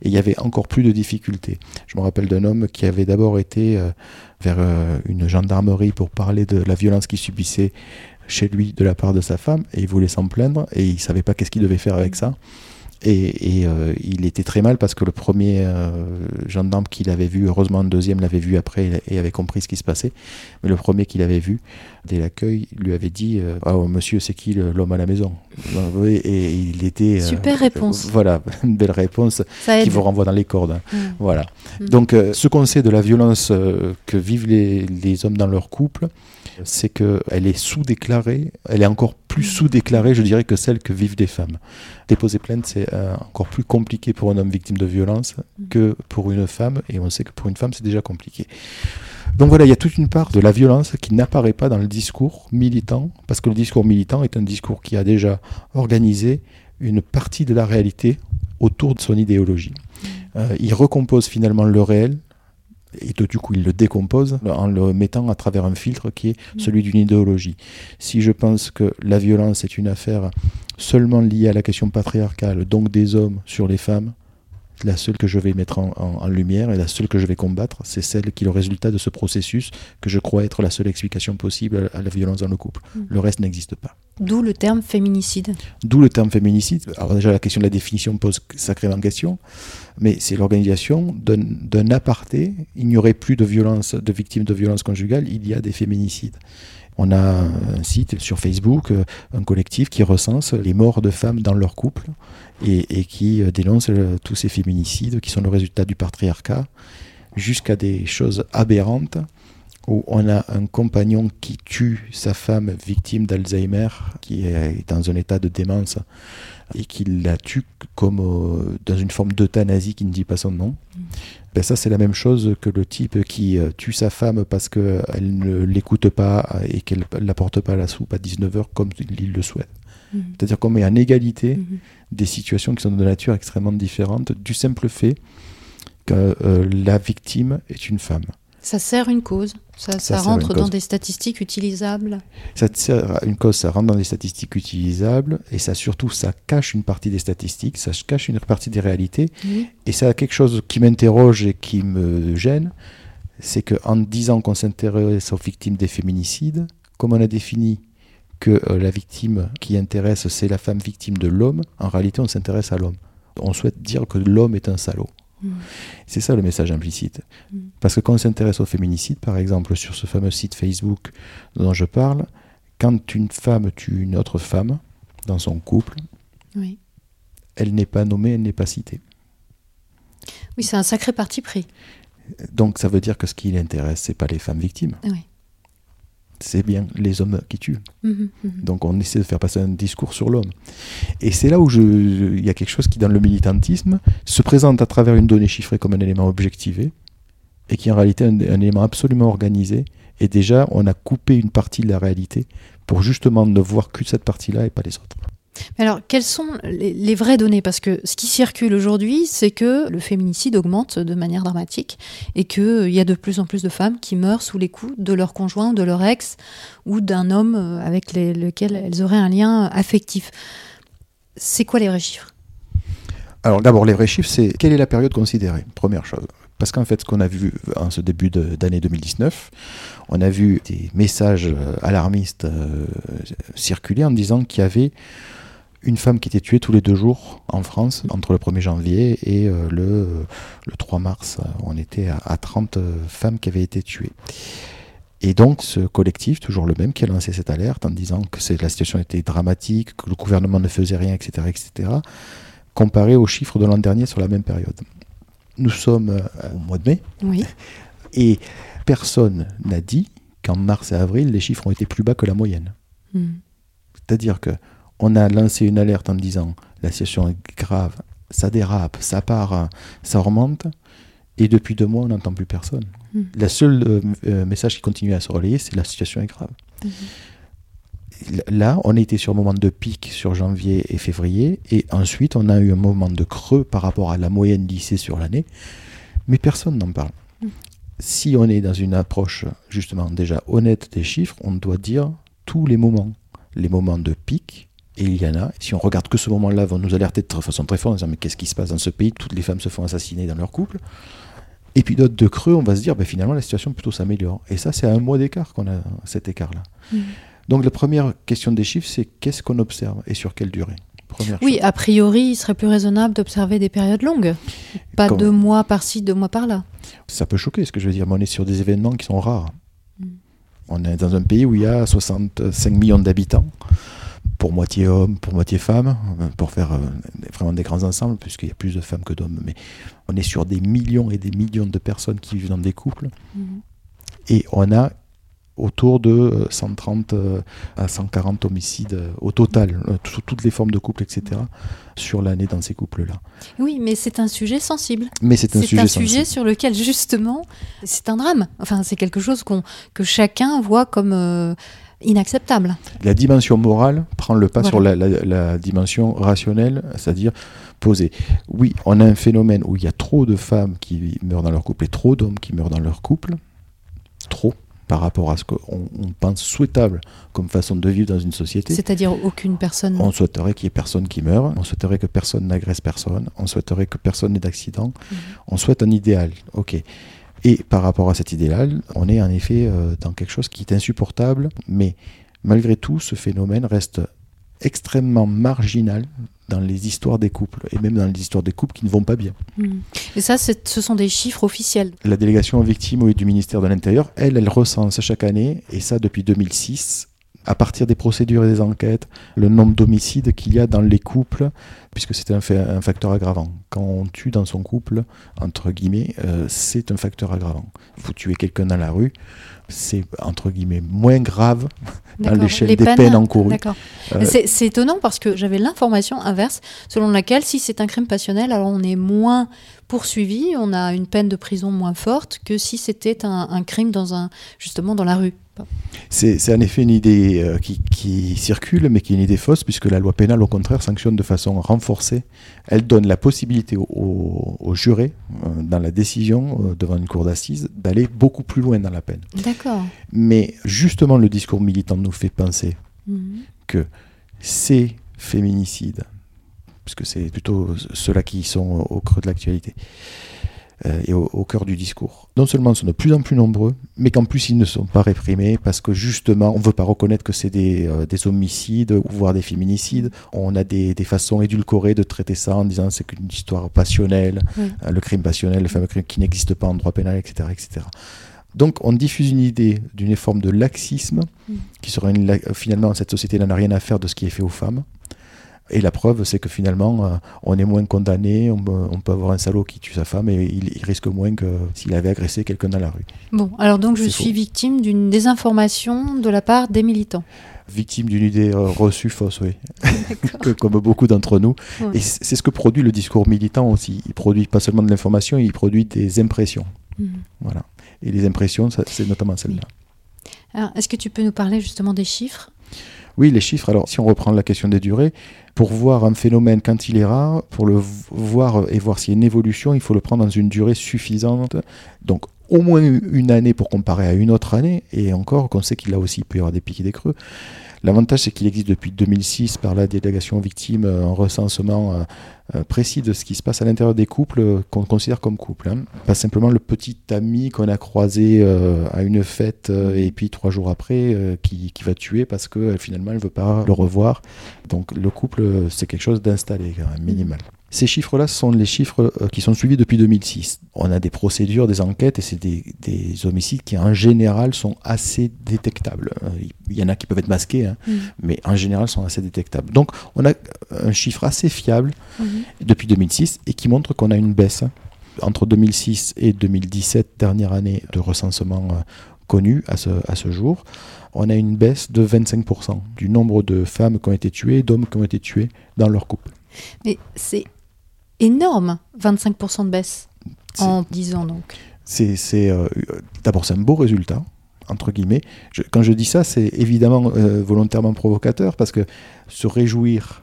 C: et il y avait encore plus de difficultés. Je me rappelle d'un homme qui avait d'abord été euh, vers euh, une gendarmerie pour parler de la violence qu'il subissait chez lui de la part de sa femme et il voulait s'en plaindre et il savait pas qu'est-ce qu'il devait faire avec ça Et, et, euh, il était très mal parce que le premier euh, gendarme qu'il avait vu, heureusement un deuxième l'avait vu après et avait compris ce qui se passait. Mais le premier qu'il avait vu, dès l'accueil, lui avait dit euh, Oh monsieur, c'est qui le- l'homme à la maison? Et, et il était.
B: Super réponse.
C: voilà, une belle réponse qui vous renvoie dans les cordes. hein.
B: Mm.
C: Voilà.
B: Mm.
C: Donc, ce qu'on sait de la violence que vivent les, les hommes dans leur couple, c'est qu'elle est sous-déclarée, elle est encore plus sous-déclarée, je dirais, que celle que vivent des femmes. Déposer plainte, c'est euh, encore plus compliqué pour un homme victime de violence que pour une femme, et on sait que pour une femme, c'est déjà compliqué. Donc voilà, il y a toute une part de la violence qui n'apparaît pas dans le discours militant, parce que le discours militant est un discours qui a déjà organisé une partie de la réalité autour de son idéologie. Euh, il recompose finalement le réel et tout, du coup il le décompose en le mettant à travers un filtre qui est celui d'une idéologie. Si je pense que la violence est une affaire seulement liée à la question patriarcale, donc des hommes sur les femmes, la seule que je vais mettre en, en- en lumière et la seule que je vais combattre, c'est celle qui est le résultat de ce processus que je crois être la seule explication possible à la violence dans le couple. Le reste n'existe pas.
B: D'où le terme féminicide.
C: D'où le terme féminicide. Alors déjà la question de la définition pose sacrément question, mais c'est l'organisation d'un d'un aparté. Il n'y aurait plus de violence, de victimes de violences conjugales, il y a des féminicides. On a un site sur Facebook, euh, un collectif qui recense les morts de femmes dans leur couple et, qui euh, dénonce euh, tous ces féminicides qui sont le résultat du patriarcat, jusqu'à des choses aberrantes où on a un compagnon qui tue sa femme victime d'Alzheimer, qui est dans un état de démence, et qui la tue comme euh, dans une forme d'euthanasie qui ne dit pas son nom. Ben ça, c'est la même chose que le type qui euh, tue sa femme parce qu'elle ne l'écoute pas et qu'elle ne l'apporte pas à la soupe à 19h comme il le souhaite.
B: Mhm.
C: C'est-à-dire qu'on met en égalité
B: Mhm.
C: des situations qui sont de nature extrêmement différente du simple fait que euh, la victime est une femme.
B: Ça sert une cause. Ça, rentre dans des statistiques utilisables.
C: Ça une cause, ça rentre dans des statistiques utilisables et ça surtout, ça cache une partie des statistiques, ça cache une partie des réalités
B: Oui.
C: et ça a quelque chose qui m'interroge et qui me gêne, c'est qu'en disant qu'on s'intéresse aux victimes des féminicides, comme on a défini que euh, la victime qui intéresse, c'est la femme victime de l'homme, en réalité, on s'intéresse à l'homme. On souhaite dire que l'homme est un salaud.
B: Mm.
C: C'est ça le message implicite.
B: Mm.
C: Parce que quand on s'intéresse au féminicide, par exemple, sur ce fameux site Facebook dont je parle, quand une femme tue une autre femme dans son couple,
B: Oui.
C: elle n'est pas nommée, elle n'est pas citée.
B: Oui, c'est un sacré parti pris.
C: Donc ça veut dire que ce qui l'intéresse, c'est pas les femmes victimes,
B: Oui.
C: C'est bien les hommes qui tuent.
B: Mhm, mhm.
C: Donc on essaie de faire passer un discours sur l'homme. Et c'est là où il y a quelque chose qui, dans le militantisme, se présente à travers une donnée chiffrée comme un élément objectivé, et qui est en réalité un, un élément absolument organisé. Et déjà, on a coupé une partie de la réalité pour justement ne voir que cette partie-là et pas les autres.
B: Alors, quelles sont les, vraies données? Parce que ce qui circule aujourd'hui, c'est que le féminicide augmente de manière dramatique et qu'il y a de plus en plus de femmes qui meurent sous les coups de leur conjoint, de leur ex ou d'un homme euh, avec lequel elles auraient un lien affectif. C'est quoi les vrais chiffres?
C: Alors d'abord, les vrais chiffres, c'est quelle est la période considérée? Première chose. Parce qu'en fait, ce qu'on a vu en ce début d'année 2019, on a vu des messages euh, alarmistes euh, circuler en disant qu'il y avait une femme qui était tuée tous les deux jours en France, entre le 1er janvier et euh, le, le 3 mars. On était à, à 30 femmes qui avaient été tuées. Et donc, ce collectif, toujours le même, qui a lancé cette alerte en disant que la situation était dramatique, que le gouvernement ne faisait rien, etc., etc., comparé aux chiffres de l'an dernier sur la même période. Nous sommes euh, au mois de mai
B: Oui.
C: et personne n'a dit qu'en mars et avril, les chiffres ont été plus bas que la moyenne.
B: Mhm.
C: C'est-à-dire que on a lancé une alerte en disant la situation est grave, ça dérape, ça part, ça remonte, et depuis deux mois, on n'entend plus personne.
B: Mm.
C: La seule euh, euh, message qui continue à se relayer, c'est la situation est grave. L- Là, on été sur un moment de pic sur janvier et février, et ensuite on a eu un moment de creux par rapport à la moyenne lycée sur l'année, mais personne n'en parle.
B: Mm.
C: Si on est dans une approche justement déjà honnête des chiffres, on doit dire tous les moments, les moments de pic, et il y en a. Si on regarde que ce moment-là, vont nous alerter de façon très forte en disant mais qu'est-ce qui se passe dans ce pays? Toutes les femmes se font assassiner dans leur couple. Et puis d'autres de creux, on va se dire ben, finalement la situation plutôt s'améliore. Et ça, c'est à un mois d'écart qu'on a cet écart-là.
B: Mhm.
C: Donc la première question des chiffres, c'est qu'est-ce qu'on observe et sur quelle durée? Première
B: Oui,
C: chose.
B: a priori, il serait plus raisonnable d'observer des périodes longues. Pas
C: Comme-
B: deux mois par-ci, deux mois par-là.
C: Ça peut choquer, ce que je veux dire, mais on est sur des événements qui sont rares.
B: Mm.
C: On est dans un pays où il y a 65 millions d'habitants, pour moitié hommes, pour moitié femmes, euh, pour faire euh, vraiment des grands ensembles, puisqu'il y a plus de femmes que d'hommes. Mais on est sur des millions et des millions de personnes qui vivent dans des couples,
B: Mhm.
C: et on a autour de euh, 130 euh, à 140 homicides au total, sous toutes les formes de couple, etc., sur l'année dans ces couples-là.
B: Oui, mais c'est un sujet sensible.
C: Mais c'est un sujet
B: un sujet sur lequel, justement, c'est un drame. Enfin, c'est quelque chose qu'on que chacun voit comme euh, inacceptable.
C: La dimension morale prend le pas
B: Voilà.
C: sur la, la- la dimension rationnelle, c'est-à-dire posée. Oui, on a un phénomène où il y a trop de femmes qui meurent dans leur couple et trop d'hommes qui meurent dans leur couple. Trop par rapport à ce qu'on on pense souhaitable comme façon de vivre dans une société.
B: C'est-à-dire aucune personne.
C: On souhaiterait qu'il n'y ait personne qui meure, on souhaiterait que personne n'agresse personne, on souhaiterait que personne n'ait d'accident,
B: Mhm.
C: on souhaite un idéal, ok. Et par rapport à cet idéal, on est en effet euh, dans quelque chose qui est insupportable, mais malgré tout, ce phénomène reste extrêmement marginal dans les histoires des couples, et même dans les histoires des couples qui ne vont pas bien.
B: Mhm. Et ça, ce sont des chiffres officiels.
C: La délégation aux victimes oui, du ministère de l'Intérieur, elle, elle recense chaque année, et ça depuis 2006, à partir des procédures et des enquêtes, le nombre d'homicides qu'il y a dans les couples, puisque c'est un, facteur aggravant. Quand on tue dans son couple, entre guillemets, euh, c'est un facteur aggravant. Vous tuez quelqu'un dans la rue, c'est entre guillemets moins grave dans l'échelle des peines, encourues. Euh,
B: c'est étonnant parce que j'avais l'information inverse, selon laquelle si c'est un crime passionnel, alors on est moins poursuivi, on a une peine de prison moins forte que si c'était un, un crime dans un justement dans la rue.
C: C'est en effet une idée euh, qui, qui circule, mais qui est une idée fausse, puisque la loi pénale, au contraire, sanctionne de façon renforcée. Elle donne la possibilité aux au, aux jurés, euh, dans la décision euh, devant une cour d'assises, d'aller beaucoup plus loin dans la peine.
B: D'accord.
C: Mais justement, le discours militant nous fait penser
B: Mhm.
C: que ces féminicides, puisque c'est plutôt ceux-là qui sont au creux de l'actualité et au, au cœur du discours, non seulement sont de plus en plus nombreux, mais qu'en plus ils ne sont pas réprimés parce que justement on ne veut pas reconnaître que c'est des, euh, des homicides ou voire des féminicides. On a des, des façons édulcorées de traiter ça en disant c'est qu'une histoire passionnelle,
B: Oui.
C: euh, le crime passionnel, le fameux crime qui n'existe pas en droit pénal, etc. etc. Donc on diffuse une idée d'une forme de laxisme qui serait une euh, finalement cette société n'en a rien à faire de ce qui est fait aux femmes. Et la preuve, c'est que finalement, euh, on est moins condamné, on, peut- on peut avoir un salaud qui tue sa femme et il, il risque moins que s'il avait agressé quelqu'un dans la rue.
B: Bon, alors donc je suis
C: faux.
B: victime d'une désinformation de la part des militants.
C: Victime d'une idée euh, reçue fausse, oui, comme beaucoup d'entre nous.
B: Ouais.
C: Et c'est ce que produit le discours militant aussi. Il produit pas seulement de l'information, il produit des impressions.
B: Mhm.
C: Voilà. Et les impressions, c'est notamment celle-là.
B: Alors, est-ce que tu peux nous parler justement des chiffres?
C: Oui, les chiffres. Alors, si on reprend la question des durées, pour voir un phénomène quand il est rare, pour le voir et voir s'il y a une évolution, il faut le prendre dans une durée suffisante. Donc, au moins une année pour comparer à une autre année. Et encore, qu'on sait qu'il a aussi peut y avoir des pics et des creux. L'avantage, c'est qu'il existe depuis 2006 par la délégation aux victimes euh, un recensement euh, précis de ce qui se passe à l'intérieur des couples euh, qu'on considère comme couple. hein. Pas simplement le petit ami qu'on a croisé euh, à une fête euh, et puis trois jours après euh, qui, qui va tuer parce que euh, finalement elle veut pas le revoir. Donc le couple, euh, c'est quelque chose d'installé quand même, minimal. Ces chiffres-là sont les chiffres euh, qui sont suivis depuis 2006. On a des procédures, des enquêtes et c'est des, des homicides qui en général sont assez détectables. Euh, Il y en a qui peuvent être masqués, hein,
B: Mhm.
C: mais en général sont assez détectables. Donc on a un chiffre assez fiable
B: Mhm.
C: Depuis 2006 et qui montre qu'on a une baisse entre 2006 et 2017, dernière année de recensement euh, connu à ce, à ce jour. On a une baisse de 25% du nombre de femmes qui ont été tuées, d'hommes qui ont été tués dans leur couple.
B: Mais c'est énorme, 25% de baisse en 10 ans donc.
C: C'est, c'est, euh, d'abord, c'est un beau résultat, entre guillemets. Je- quand je dis ça, c'est évidemment euh, volontairement provocateur, parce que se réjouir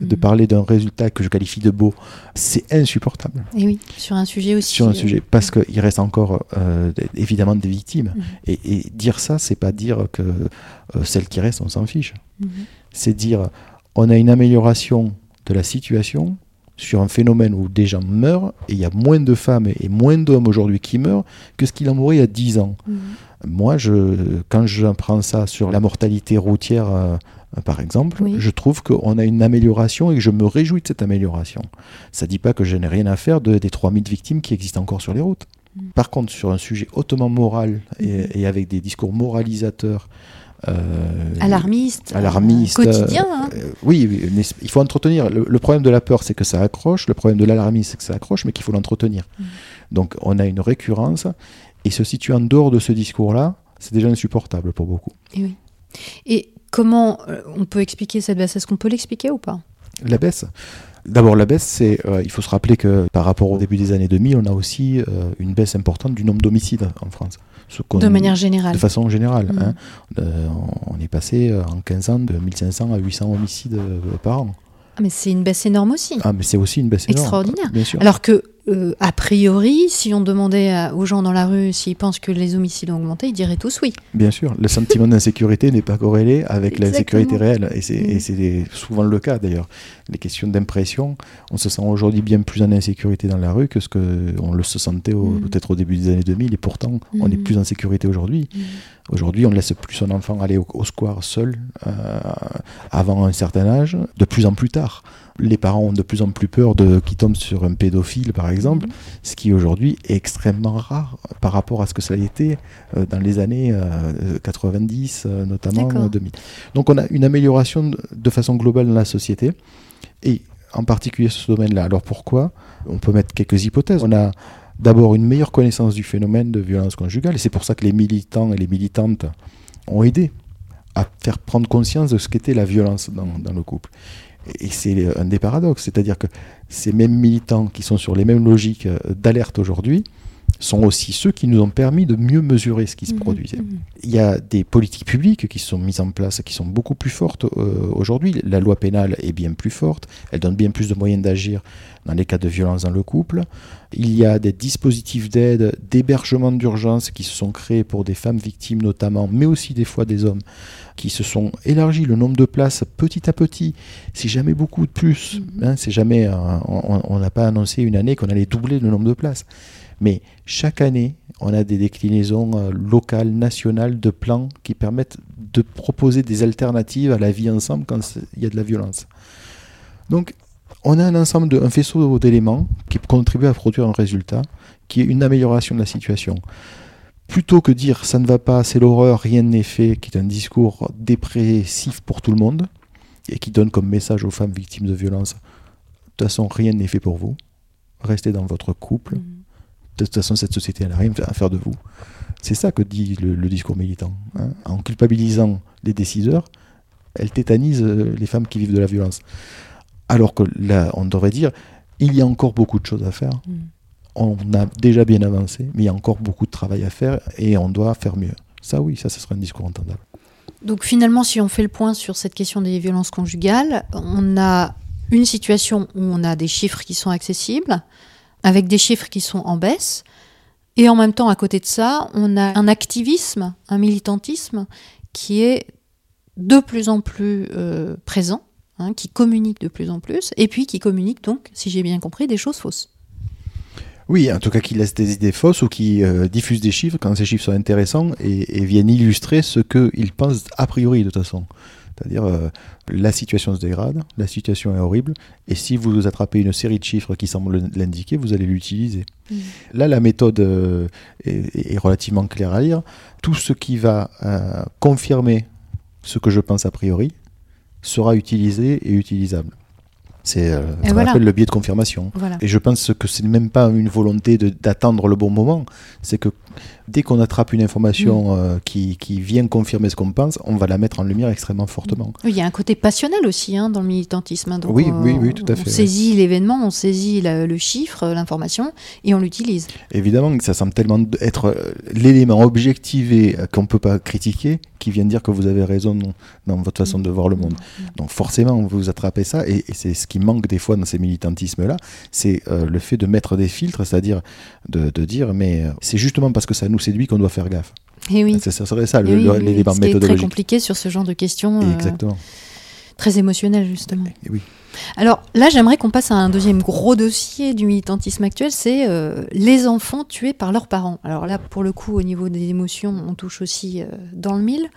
C: de
B: Mhm.
C: parler d'un résultat que je qualifie de beau, c'est insupportable.
B: Et oui, sur un sujet aussi.
C: sur un
B: euh,
C: sujet parce qu'il reste encore euh, évidemment des victimes
B: Mhm.
C: et, et dire ça c'est pas dire que euh, celles qui restent on s'en fiche
B: mhm.
C: c'est dire on a une amélioration de la situation sur un phénomène où des gens meurent et il y a moins de femmes et moins d'hommes aujourd'hui qui meurent que ce qu'il en mourait il y a 10 ans moi je quand je prends ça sur la mortalité routière euh, par exemple,
B: Oui.
C: je trouve qu'on a une amélioration et que je me réjouis de cette amélioration. Ça ne dit pas que je n'ai rien à faire de, des 3000 victimes qui existent encore sur les routes.
B: Mm.
C: Par contre, sur un sujet hautement moral et, et avec des discours moralisateurs, euh,
B: Alarmiste,
C: alarmistes,
B: euh, quotidien. hein.
C: euh, oui, oui, mais il faut entretenir. Le, le problème de la peur, c'est que ça accroche. Le problème de l'alarmisme, c'est que ça accroche, mais qu'il faut l'entretenir.
B: Mm.
C: Donc, on a une récurrence. Et se situer en dehors de ce discours-là, c'est déjà insupportable pour beaucoup.
B: Et, oui. Et comment euh, on peut expliquer cette baisse? Est-ce qu'on peut l'expliquer ou pas?
C: La baisse? D'abord, la baisse, c'est, euh, il faut se rappeler que par rapport au début des années 2000, on a aussi euh, une baisse importante du nombre d'homicides en France. Ce
B: De manière générale.
C: de façon générale.
B: Mm.
C: hein. Euh, on est passé en 15 ans de 1500 à 800 homicides par an.
B: Ah, mais c'est une baisse énorme aussi.
C: Ah, mais c'est aussi une baisse énorme.
B: Extraordinaire.
C: Bien sûr.
B: Alors que, euh, a priori, si on demandait à- aux gens dans la rue s'ils pensent que les homicides ont augmenté, ils diraient tous oui.
C: Bien sûr, le sentiment d'insécurité n'est pas corrélé avec
B: Exactement.
C: l'insécurité réelle. Et c'est,
B: Mm.
C: et c'est souvent le cas d'ailleurs. Les questions d'impression, on se sent aujourd'hui bien plus en insécurité dans la rue que ce qu'on le se sentait
B: Mm.
C: peut-être au début des années 2000. Et pourtant, on est
B: Mm.
C: plus en sécurité aujourd'hui. Aujourd'hui, on ne laisse plus son enfant aller au, au square seul euh, avant un certain âge, de plus en plus tard. Les parents ont de plus en plus peur de qu'ils tombent sur un pédophile, par exemple, ce qui aujourd'hui est extrêmement rare par rapport à ce que ça a été euh, dans les années euh, 90, euh, notamment
B: D'accord.
C: euh, 2000. Donc on a une amélioration de façon globale dans la société, et en particulier ce domaine-là. Alors pourquoi On peut mettre quelques hypothèses. On a d'abord une meilleure connaissance du phénomène de violence conjugale, et c'est pour ça que les militants et les militantes ont aidé à faire prendre conscience de ce qu'était la violence dans, le couple. Et c'est un des paradoxes, c'est-à-dire que ces mêmes militants qui sont sur les mêmes logiques d'alerte aujourd'hui sont aussi ceux qui nous ont permis de mieux mesurer ce qui se
B: Mhm,
C: produisait.
B: mhm.
C: Il y a des politiques publiques qui sont mises en place, qui sont beaucoup plus fortes euh, aujourd'hui. La loi pénale est bien plus forte, elle donne bien plus de moyens d'agir dans les cas de violence dans le couple. Il y a des dispositifs d'aide, d'hébergement d'urgence qui se sont créés pour des femmes victimes notamment, mais aussi des fois des hommes, qui se sont élargis le nombre de places petit à petit. C'est jamais beaucoup de plus.
B: Mhm.
C: hein, c'est jamais, euh, on on n'a pas annoncé une année qu'on allait doubler le nombre de places. Mais chaque année, on a des déclinaisons euh, locales, nationales de plans qui permettent de proposer des alternatives à la vie ensemble quand il y a de la violence. Donc, on a un ensemble, de, faisceau d'éléments qui contribuent à produire un résultat qui est une amélioration de la situation. Plutôt que dire ça ne va pas, c'est l'horreur, rien n'est fait, qui est un discours dépressif pour tout le monde et qui donne comme message aux femmes victimes de violence de toute façon, rien n'est fait pour vous. Restez dans votre couple.
B: Mhm.
C: De toute façon, cette société elle n'a rien à faire de vous. C'est ça que dit le, le discours militant. hein. En culpabilisant les décideurs, elle tétanise euh, les femmes qui vivent de la violence. Alors que là, on devrait dire, il y a encore beaucoup de choses à faire.
B: Mhm.
C: On a déjà bien avancé, mais il y a encore beaucoup de travail à faire et on doit faire mieux. Ça, oui, ça, ce serait un discours entendable.
B: Donc finalement, si on fait le point sur cette question des violences conjugales, on a une situation où on a des chiffres qui sont accessibles, avec des chiffres qui sont en baisse, et en même temps, à côté de ça, on a un activisme, un militantisme qui est de plus en plus euh, présent, hein, qui communique de plus en plus, et puis qui communique donc, si j'ai bien compris, des choses fausses.
C: Oui, en tout cas, qui laisse des idées fausses ou qui euh, diffuse des chiffres quand ces chiffres sont intéressants et, et viennent illustrer ce qu'ils pensent a priori de toute façon. C'est-à-dire, euh, la situation se dégrade, la situation est horrible, et si vous attrapez une série de chiffres qui semblent l'indiquer, vous allez l'utiliser. Là, la méthode euh, est, est relativement claire à lire. Tout ce qui va euh, confirmer ce que je pense a priori sera utilisé et utilisable. C'est euh, ce qu'on
B: voilà.
C: appelle le biais de confirmation.
B: Voilà.
C: Et je pense que c'est même pas une volonté d'attendre le bon moment, c'est que dès qu'on attrape une information
B: Mm.
C: euh, qui, qui vient confirmer ce qu'on pense, on va la mettre en lumière extrêmement fortement.
B: Oui, il y a un côté passionnel aussi hein, dans le militantisme. hein. Donc,
C: Oui, oui, oui, tout à
B: on
C: fait,
B: saisit l'événement, on saisit la- le chiffre, l'information, et on l'utilise.
C: Évidemment que ça semble tellement être euh, l'élément objectivé euh, qu'on ne peut pas critiquer qui vient dire que vous avez raison dans, votre façon de voir le monde. Donc forcément, vous attrapez ça, et, et c'est ce qui manque des fois dans ces militantismes-là, c'est euh, le fait de mettre des filtres, c'est-à-dire de, de dire, mais euh, c'est justement parce que ça nous séduit qu'on doit faire gaffe.
B: Et oui.
C: Ça, ça serait ça, le-
B: oui,
C: le-
B: oui, très
C: méthodologique.
B: compliqué sur ce genre de questions, euh,
C: Exactement.
B: très émotionnelles justement.
C: Et oui.
B: Alors là, j'aimerais qu'on passe à un deuxième gros dossier du militantisme actuel, c'est euh, les enfants tués par leurs parents. Alors là, pour le coup, au niveau des émotions, on touche aussi euh, dans le mille.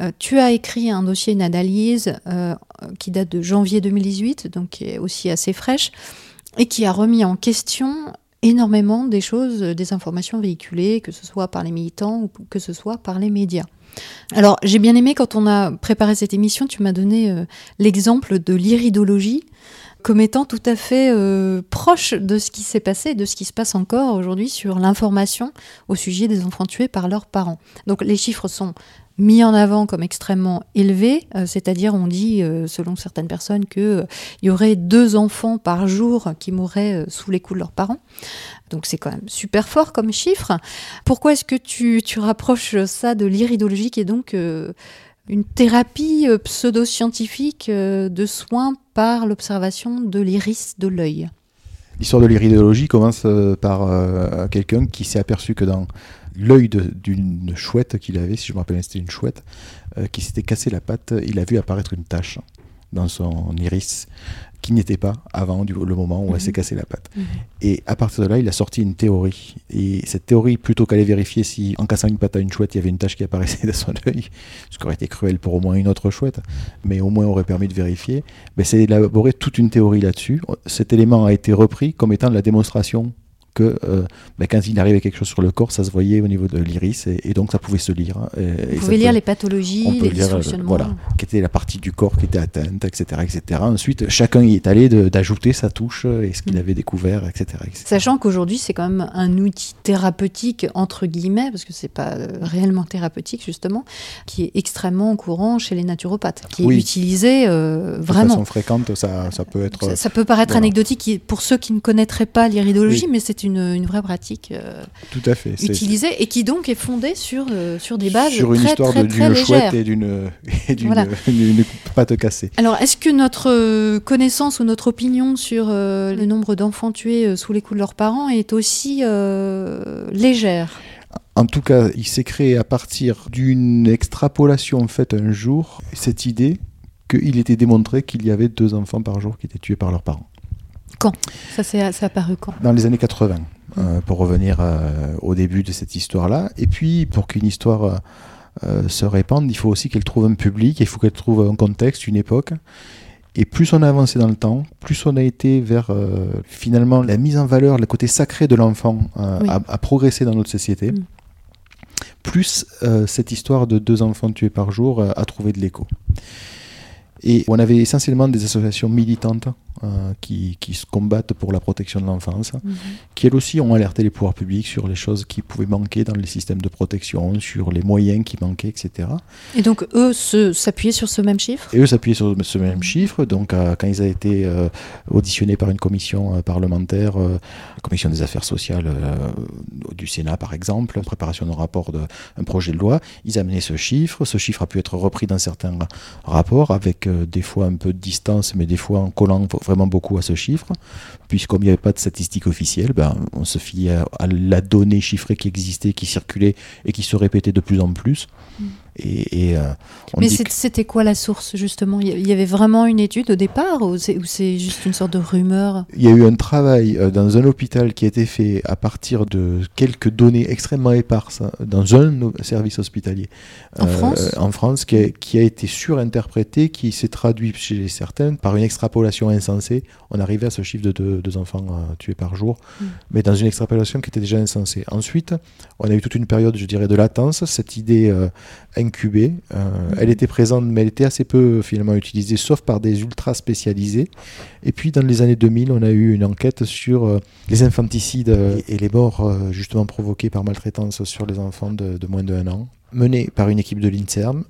B: Euh, tu as écrit un dossier, une analyse qui date de janvier 2018, donc qui est aussi assez fraîche, et qui a remis en question énormément des choses, des informations véhiculées, que ce soit par les militants ou que ce soit par les médias. Alors, j'ai bien aimé quand on a préparé cette émission, tu m'as donné euh, l'exemple de l'iridologie comme étant tout à fait euh, proche de ce qui s'est passé de ce qui se passe encore aujourd'hui sur l'information au sujet des enfants tués par leurs parents. Donc les chiffres sont mis en avant comme extrêmement élevés, euh, c'est-à-dire on dit, selon certaines personnes, qu'il y aurait deux enfants par jour qui mourraient sous les coups de leurs parents. Donc c'est quand même super fort comme chiffre. Pourquoi est-ce que tu, rapproches ça de l'iridologie qui est donc euh, une thérapie euh, pseudo-scientifique euh, de soins par l'observation de l'iris de l'œil?
C: L'histoire de l'iridologie commence par quelqu'un qui s'est aperçu que dans l'œil d'une chouette qu'il avait, si je me rappelle, c'était une chouette, qui s'était cassé la patte, il a vu apparaître une tache dans son iris qui n'y était pas avant du, le moment où elle s'est mhm. cassée la patte. Mhm. Et à partir de là, il a sorti une théorie. Et cette théorie, plutôt qu'aller vérifier si en cassant une patte à une chouette, il y avait une tache qui apparaissait dans son œil, ce qui aurait été cruel pour au moins une autre chouette, mais au moins aurait permis de vérifier, ben, c'est d'élaborer toute une théorie là-dessus. Cet élément a été repris comme étant la démonstration que euh, ben, quand il arrivait quelque chose sur le corps, ça se voyait au niveau de l'iris et, donc ça pouvait se lire. Hein,
B: et, Vous pouvez lire les pathologies, les euh, dysfonctionnements.
C: voilà, qui était la partie du corps qui était atteinte, etc. etc. Ensuite, chacun y est allé d'ajouter sa touche et ce qu'il mm. avait découvert, etc.
B: Sachant qu'aujourd'hui, c'est quand même un outil thérapeutique, entre guillemets, parce que c'est pas euh, réellement thérapeutique, justement, qui est extrêmement courant chez les naturopathes, qui est utilisé vraiment. De façon
C: fréquente, ça, ça peut être.
B: Ça, peut paraître anecdotique pour ceux qui ne connaîtraient pas l'iridologie, mais c'est une une, vraie pratique euh,
C: Tout à fait,
B: utilisée et qui donc est fondée sur, euh, sur des bases
C: sur une
B: très,
C: histoire d'une chouette et d'une pâte cassée.
B: Alors, est-ce que notre euh, connaissance ou notre opinion sur le nombre d'enfants tués sous les coups de leurs parents est aussi légère?
C: En tout cas, il s'est créé à partir d'une extrapolation faite un jour, cette idée qu'il était démontré qu'il y avait deux enfants par jour qui étaient tués par leurs parents.
B: Quand Ça s'est apparu quand
C: Dans les années 80, euh, pour revenir euh, au début de cette histoire-là. Et puis, pour qu'une histoire euh, se répande, il faut aussi qu'elle trouve un public, il faut qu'elle trouve un contexte, une époque. Et plus on a avancé dans le temps, plus on a été vers finalement la mise en valeur, le côté sacré de l'enfant a, progressé dans notre société. Mm. Plus cette histoire de deux enfants tués par jour a trouvé de l'écho. Et on avait essentiellement des associations militantes euh, qui, qui, se combattent pour la protection de l'enfance, mhm. qui elles aussi ont alerté les pouvoirs publics sur les choses qui pouvaient manquer dans les systèmes de protection, sur les moyens qui manquaient, etc.
B: Et donc eux s'appuyaient sur ce même chiffre?
C: Et eux s'appuyaient sur ce même chiffre. Donc euh, quand ils ont été euh, auditionnés par une commission parlementaire, la commission des affaires sociales du Sénat par exemple, préparation d'un rapport d'un projet de loi, ils amenaient ce chiffre. Ce chiffre a pu être repris dans certains rapports avec des fois un peu de distance, mais des fois en collant vraiment beaucoup à ce chiffre, puisqu'il n'y avait pas de statistiques officielles, ben, on se fiait à, la donnée chiffrée qui existait, qui circulait et qui se répétait de plus en plus. Mm.
B: Et, euh, Mais c'était quoi la source justement? Il y avait vraiment une étude au départ ou c'est juste une sorte de rumeur?
C: Il y a eu un travail euh, dans un hôpital qui a été fait à partir de quelques données extrêmement éparses dans un service hospitalier
B: en euh, France,
C: en France qui, a, qui a été surinterprété, qui s'est traduit chez certains par une extrapolation insensée. On arrivait à ce chiffre de deux, enfants tués par jour, mm. mais dans une extrapolation qui était déjà insensée. Ensuite, on a eu toute une période, je dirais, de latence. Cette idée incubée. Euh, elle était présente, mais elle était assez peu finalement utilisée, sauf par des ultra spécialisés. Et puis dans les années 2000, on a eu une enquête sur euh, les infanticides et, les morts euh, justement provoquées par maltraitance sur les enfants de, moins de 1 an, menée par une équipe de l'INSERM.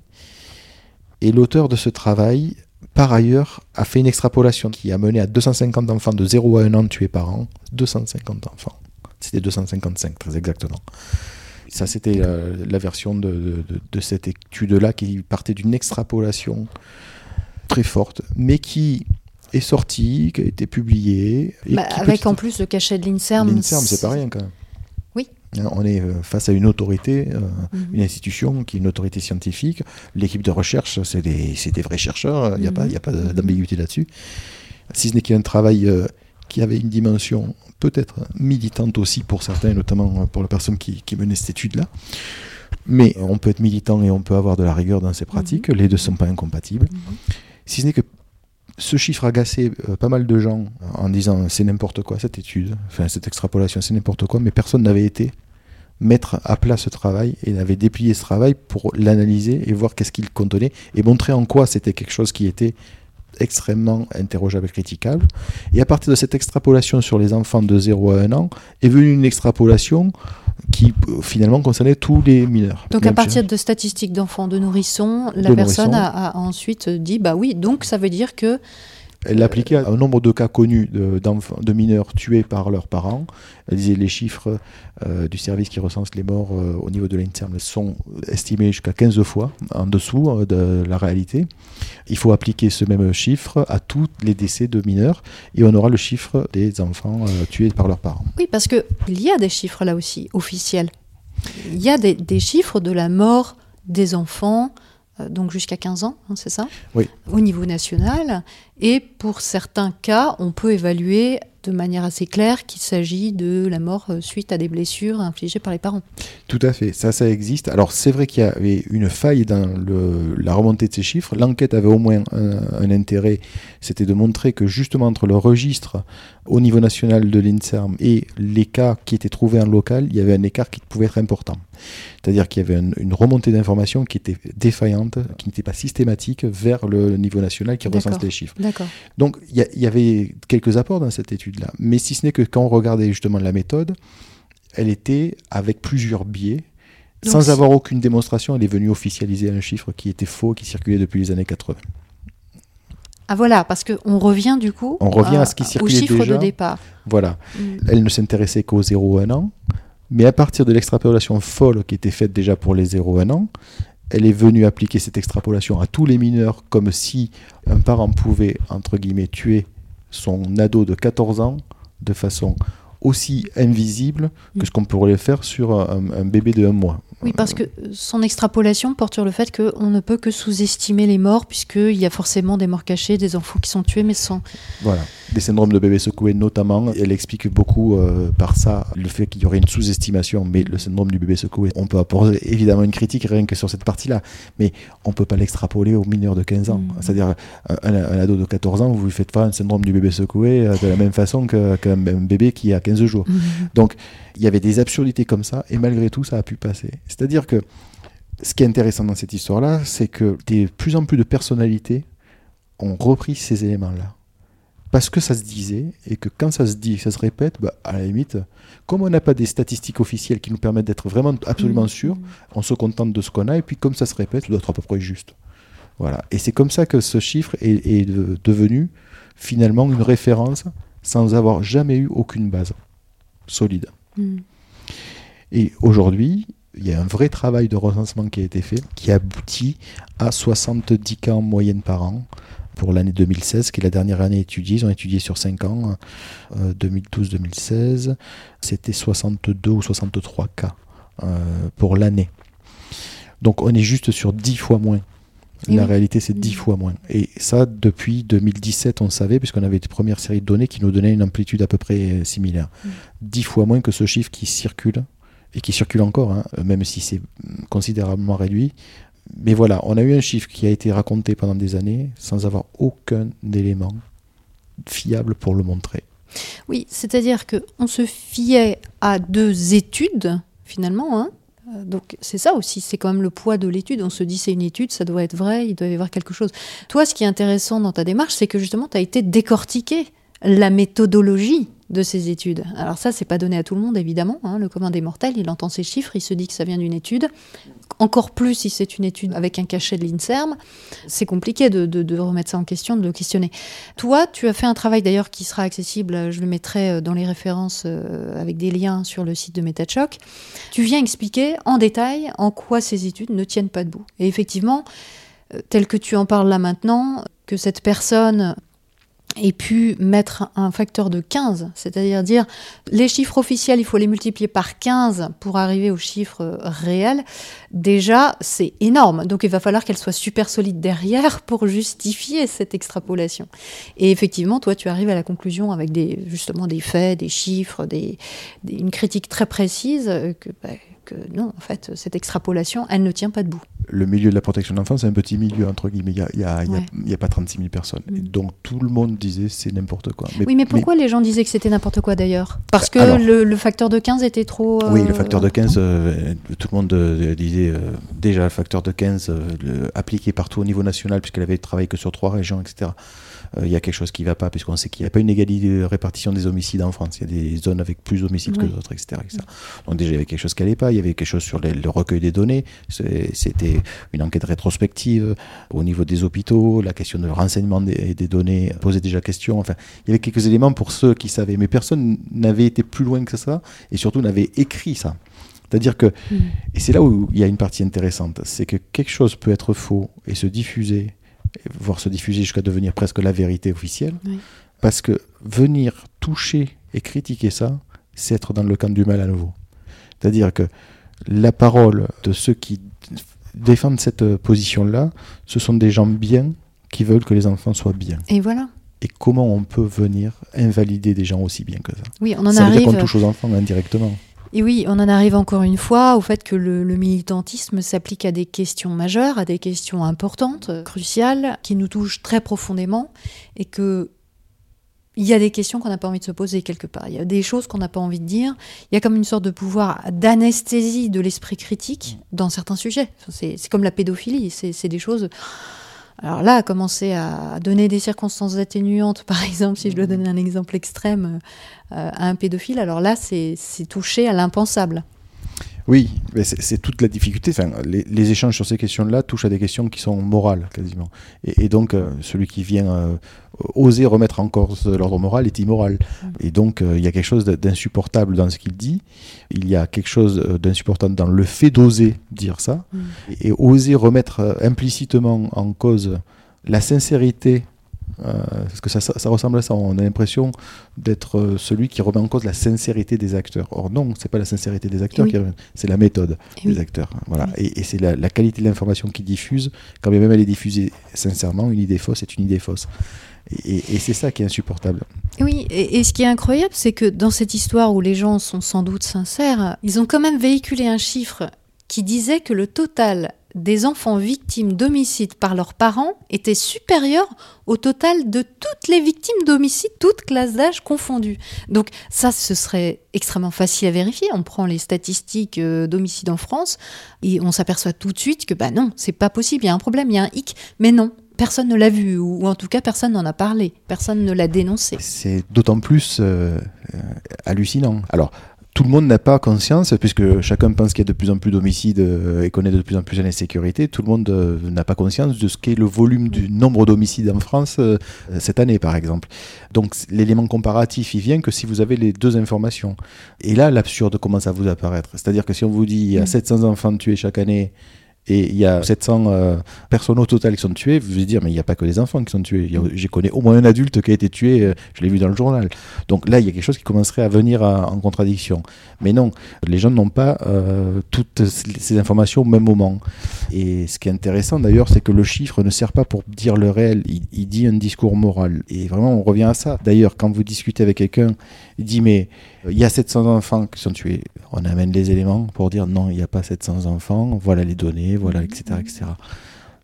C: Et l'auteur de ce travail, par ailleurs, a fait une extrapolation qui a mené à 250 enfants de 0 à 1 an tués par an. 250 enfants. C'était 255 très exactement. Ça, c'était la, version de, cette étude-là qui partait d'une extrapolation très forte, mais qui est sortie, qui a été publiée.
B: Bah, avec en plus le cachet de l'INSERM.
C: L'INSERM, c'est pas rien quand même.
B: Oui.
C: Hein, on est euh, face à une autorité, euh, mhm. une institution qui est une autorité scientifique. L'équipe de recherche, c'est des, des, vrais chercheurs, il n'y a, pas, a pas mhm. d'ambiguïté là-dessus. Si ce n'est qu'il y a un travail euh, qui avait une dimension peut-être militante aussi pour certains, notamment pour la personne qui, menait cette étude-là. Mais on peut être militant et on peut avoir de la rigueur dans ses pratiques, les deux ne sont pas incompatibles. Si ce n'est que ce chiffre agacé euh, pas mal de gens en disant c'est n'importe quoi cette étude, enfin cette extrapolation c'est n'importe quoi, mais personne n'avait été mettre à plat ce travail et n'avait déplié ce travail pour l'analyser et voir qu'est-ce qu'il contenait et montrer en quoi c'était quelque chose qui était extrêmement interrogeable et critiquable. Et à partir de cette extrapolation sur les enfants de 0 à 1 an, est venue une extrapolation qui euh, finalement concernait tous les mineurs.
B: Donc à partir de statistiques d'enfants de nourrissons, la personne A, a, ensuite dit bah oui, donc ça veut dire que
C: elle l'appliquait à un nombre de cas connus de, de, mineurs tués par leurs parents. Elle disait les chiffres euh, du service qui recense les morts euh, au niveau de l'INSERM sont estimés jusqu'à 15 fois en dessous euh, de la réalité. Il faut appliquer ce même chiffre à tous les décès de mineurs et on aura le chiffre des enfants tués par leurs parents.
B: Oui, parce qu'il y a des chiffres là aussi, officiels. Il y a des, des chiffres de la mort des enfants euh, donc jusqu'à 15 ans, hein, c'est ça
C: Oui.
B: Au niveau national. Et pour certains cas, on peut évaluer de manière assez claire qu'il s'agit de la mort euh, suite à des blessures infligées par les parents.
C: Tout à fait, ça, ça existe. Alors c'est vrai qu'il y avait une faille dans le, la remontée de ces chiffres. L'enquête avait au moins un, intérêt, c'était de montrer que justement entre le registre au niveau national de l'INSERM et les cas qui étaient trouvés en local, il y avait un écart qui pouvait être important. C'est-à-dire qu'il y avait une, remontée d'informations qui était défaillante, qui n'était pas systématique vers le niveau national qui recense les chiffres. Donc il y, y, avait quelques apports dans cette étude-là. Mais si ce n'est que quand on regardait justement la méthode, elle était avec plusieurs biais. sans avoir aucune démonstration, elle est venue officialiser un chiffre qui était faux, qui circulait depuis les années 80.
B: Ah voilà, parce qu'on revient du coup
C: on revient à, ce qui circulait
B: au chiffre
C: de
B: départ.
C: Voilà. Mm. Elle ne s'intéressait qu'aux 0-1 an, mais à partir de l'extrapolation folle qui était faite déjà pour les 0-1 an, elle est venue appliquer cette extrapolation à tous les mineurs comme si un parent pouvait, entre guillemets, tuer son ado de 14 ans de façon aussi invisible que ce qu'on pourrait faire sur un, bébé de un mois.
B: Oui, parce que son extrapolation porte sur le fait qu'on ne peut que sous-estimer les morts, puisqu'il y a forcément des morts cachées, des enfants qui sont tués, mais sans...
C: Voilà, des syndromes de bébés secoués notamment. Elle explique beaucoup euh, par ça le fait qu'il y aurait une sous-estimation, mais le syndrome du bébé secoué, on peut apporter évidemment une critique rien que sur cette partie-là, mais on ne peut pas l'extrapoler aux mineurs de 15 ans. Mm. C'est-à-dire, un, ado de 14 ans, vous ne faites pas un syndrome du bébé secoué euh, de la même façon qu'un bébé qui a 15 jours. Mm. Donc, il y avait des absurdités comme ça, et malgré tout, ça a pu passer. C'est-à-dire que ce qui est intéressant dans cette histoire-là, c'est que de plus en plus de personnalités ont repris ces éléments-là. Parce que ça se disait, et que quand ça se dit, ça se répète, bah, à la limite, comme on n'a pas des statistiques officielles qui nous permettent d'être vraiment absolument mmh. sûrs, on se contente de ce qu'on a, et puis comme ça se répète, ça doit être à peu près juste. Voilà. Et c'est comme ça que ce chiffre est, devenu finalement une référence sans avoir jamais eu aucune base solide. Mmh. Et aujourd'hui, il y a un vrai travail de recensement qui a été fait, qui aboutit à 70 cas en moyenne par an pour l'année 2016, qui est la dernière année étudiée. Ils ont étudié sur 5 ans, 2012-2016. Euh, C'était 62 ou 63 cas euh, pour l'année. Donc on est juste sur 10 fois moins. La réalité, c'est 10 fois moins. Et ça, depuis 2017, on savait, puisqu'on avait des premières séries de données qui nous donnaient une amplitude à peu près similaire. 10 fois moins que ce chiffre qui circule et qui circule encore, hein, même si c'est considérablement réduit. Mais voilà, on a eu un chiffre qui a été raconté pendant des années sans avoir aucun élément fiable pour le montrer.
B: Oui, c'est-à-dire qu'on se fiait à deux études, finalement. Hein. Euh, donc c'est ça aussi, c'est quand même le poids de l'étude. On se dit c'est une étude, ça doit être vrai, il doit y avoir quelque chose. Toi, ce qui est intéressant dans ta démarche, c'est que justement, tu as été décortiqué la méthodologie de ces études. Alors ça, c'est pas donné à tout le monde, évidemment. Hein. Le commun des mortels, il entend ces chiffres, il se dit que ça vient d'une étude. Encore plus si c'est une étude avec un cachet de l'INSERM, c'est compliqué de, remettre ça en question, de le questionner. Toi, tu as fait un travail d'ailleurs qui sera accessible, je le mettrai euh, dans les références euh, avec des liens sur le site de MetaChoc. Tu viens expliquer en détail en quoi ces études ne tiennent pas debout. Et effectivement, euh, tel que tu en parles là maintenant, que cette personne et pu mettre un facteur de 15, c'est-à-dire dire les chiffres officiels, il faut les multiplier par 15 pour arriver aux chiffres réels, déjà c'est énorme. Donc il va falloir qu'elle soit super solide derrière pour justifier cette extrapolation. Et effectivement, toi tu arrives à la conclusion avec des, justement des faits, des chiffres, des, une critique très précise que, bah, que non, en fait, cette extrapolation, elle ne tient pas debout.
C: Le milieu de la protection de l'enfance, c'est un petit milieu, entre guillemets. Il n'y a, a,
B: Ouais.
C: a, pas 36 000 personnes. Et
B: Mm.
C: donc tout le monde disait c'est n'importe quoi.
B: oui, mais pourquoi les gens disaient que c'était n'importe quoi d'ailleurs? Parce que
C: Alors-
B: le, le facteur de 15 était trop.
C: Oui,
B: euh,
C: le facteur de 15, euh, tout le monde euh, disait déjà le facteur de 15 euh, le- appliqué partout au niveau national, puisqu'elle avait travaillé que sur trois régions, etc. Euh, Il y a quelque chose qui ne va pas, puisqu'on sait qu'il n'y a pas une égalité de répartition des homicides en France. Il y a des zones avec plus d'homicides
B: Oui.
C: que d'autres, etc., etc. Donc déjà, il y avait quelque chose qui n'allait pas. Il y avait quelque chose sur les- le recueil des données. C'était une enquête rétrospective au niveau des hôpitaux. La question de renseignement des, des données posait déjà question. Enfin, il y avait quelques éléments pour ceux qui savaient, mais personne n'avait été plus loin que ça, et surtout n'avait écrit ça. C'est-à-dire que,
B: Mm.
C: et c'est là où il y a une partie intéressante, c'est que quelque chose peut être faux et se diffuser, voire se diffuser jusqu'à devenir presque la vérité officielle,
B: Oui.
C: parce que venir toucher et critiquer ça, c'est être dans le camp du mal à nouveau. C'est-à-dire que la parole de ceux qui défendent cette position-là, ce sont des gens bien qui veulent que les enfants soient bien.
B: Et voilà.
C: Et comment on peut venir invalider des gens aussi bien que ça?
B: Oui, on en
C: Ça veut dire
B: arrive.
C: qu'on touche aux enfants indirectement.
B: Et oui, on en arrive encore une fois au fait que le, le militantisme s'applique à des questions majeures, à des questions importantes, cruciales, qui nous touchent très profondément, et que il y a des questions qu'on n'a pas envie de se poser quelque part. Il y a des choses qu'on n'a pas envie de dire. Il y a comme une sorte de pouvoir d'anesthésie de l'esprit critique dans certains sujets. C'est comme la pédophilie. C'est des choses. Alors là, commencer à donner des circonstances atténuantes, par exemple, si je dois donner un exemple extrême euh, à un pédophile, alors là, c'est toucher à l'impensable.
C: Oui, c'est c'est toute la difficulté. Enfin, les, les échanges sur ces questions-là touchent à des questions qui sont morales, quasiment. Et, et donc, euh, celui qui vient euh, oser remettre en cause l'ordre moral est immoral. Et donc, euh, il y a quelque chose d'insupportable dans ce qu'il dit. Il y a quelque chose euh, d'insupportable dans le fait d'oser dire ça.
B: Mm.
C: Et, oser remettre euh, implicitement en cause la sincérité. euh, parce que ça, ça, ça ressemble à ça, on a l'impression d'être euh, celui qui remet en cause la sincérité des acteurs. Or non, c'est pas la sincérité des acteurs
B: Oui.
C: qui c'est la méthode
B: Et
C: des
B: oui.
C: acteurs. Voilà.
B: Oui.
C: Et, et c'est la, la qualité de l'information qu'ils diffusent, quand bien même elle est diffusée sincèrement, une idée fausse est une idée fausse. Et, c'est ça qui est insupportable.
B: Oui, et, et ce qui est incroyable, c'est que dans cette histoire où les gens sont sans doute sincères, ils ont quand même véhiculé un chiffre qui disait que le total des enfants victimes d'homicide par leurs parents était supérieur au total de toutes les victimes d'homicide, toutes classes d'âge confondues. Donc ça, ce serait extrêmement facile à vérifier. On prend les statistiques euh, d'homicide en France et on s'aperçoit tout de suite que bah non, c'est pas possible, il y a un problème, il y a un hic, mais non. Personne ne l'a vu, ou ou en tout cas personne n'en a parlé, personne ne l'a dénoncé.
C: C'est d'autant plus euh, euh, hallucinant. Alors, tout le monde n'a pas conscience, puisque chacun pense qu'il y a de plus en plus d'homicides euh, et connaît de plus en plus l'insécurité, tout le monde n'a pas conscience de ce qu'est le volume du nombre d'homicides en France cette année, par exemple. Donc l'élément comparatif, il vient que si vous avez les deux informations. Et là, l'absurde commence à vous apparaître? C'est-à-dire que si on vous dit il y a
B: Mm.
C: 700 enfants tués chaque année et il y a 700 euh, personnes au total qui sont tuées, vous allez dire, mais il n'y a pas que des enfants qui sont tués. J'ai connais au moins un adulte qui a été tué, euh, je l'ai vu dans le journal. Donc là, il y a quelque chose qui commencerait à venir en contradiction. Mais non, les gens n'ont pas euh, toutes ces informations au même moment. Et ce qui est intéressant d'ailleurs, c'est que le chiffre ne sert pas pour dire le réel, il dit un discours moral. Et vraiment, on revient à ça. D'ailleurs, quand vous discutez avec quelqu'un, il dit, mais euh, il y a 700 enfants qui sont tués. On amène les éléments pour dire, non, il n'y a pas 700 enfants, voilà les données, voilà, etc. etc.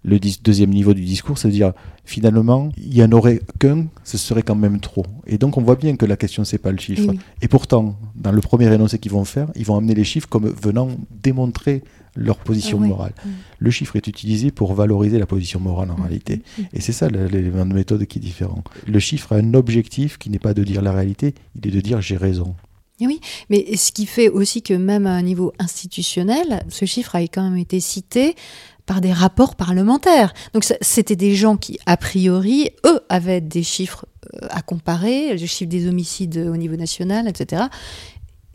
C: Le dis- deuxième niveau du discours, c'est de dire finalement, il n'y en aurait qu'un, ce serait quand même trop. Et donc on voit bien que la question, c'est pas le chiffre.
B: Et oui.
C: Et pourtant, dans le premier énoncé qu'ils vont faire, ils vont amener les chiffres comme venant démontrer leur position
B: Ah
C: morale. Le chiffre est utilisé pour valoriser la position morale en réalité. Et c'est ça l'élément de méthode qui est différent. Le chiffre a un objectif qui n'est pas de dire la réalité, il est de dire j'ai raison.
B: Et oui, mais ce qui fait aussi que même à un niveau institutionnel, ce chiffre a quand même été cité par des rapports parlementaires. Donc c'était des gens qui, a priori, eux, avaient des chiffres euh, à comparer, le chiffre des homicides au niveau national, etc.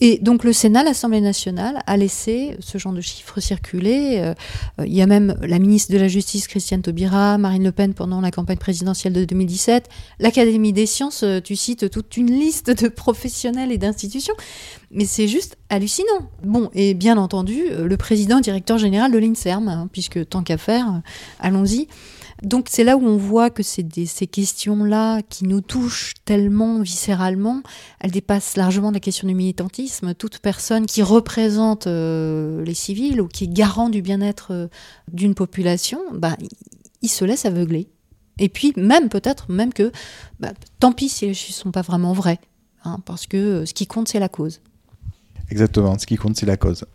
B: Et donc le Sénat, l'Assemblée nationale, a laissé ce genre de chiffres circuler. Euh, Il y a même la ministre de la Justice, Christiane Taubira, Marine Le Pen pendant la campagne présidentielle de 2017, l'Académie des sciences, euh, tu cites toute une liste de professionnels et d'institutions. Mais c'est juste hallucinant. Bon, et bien entendu, euh, le président directeur général de l'INSERM, hein, puisque tant qu'à faire, allons-y. Donc c'est là où on voit que ces questions-là qui nous touchent tellement viscéralement, elles dépassent largement la question du militantisme. Toute personne qui représente euh, les civils ou qui est garant du bien-être euh, d'une population, bah, il se laisse aveugler. Et puis même peut-être même que bah, tant pis si les chiffres ne sont pas vraiment vrais, hein, parce que euh, ce qui compte c'est la cause.
C: Exactement, ce qui compte c'est la cause.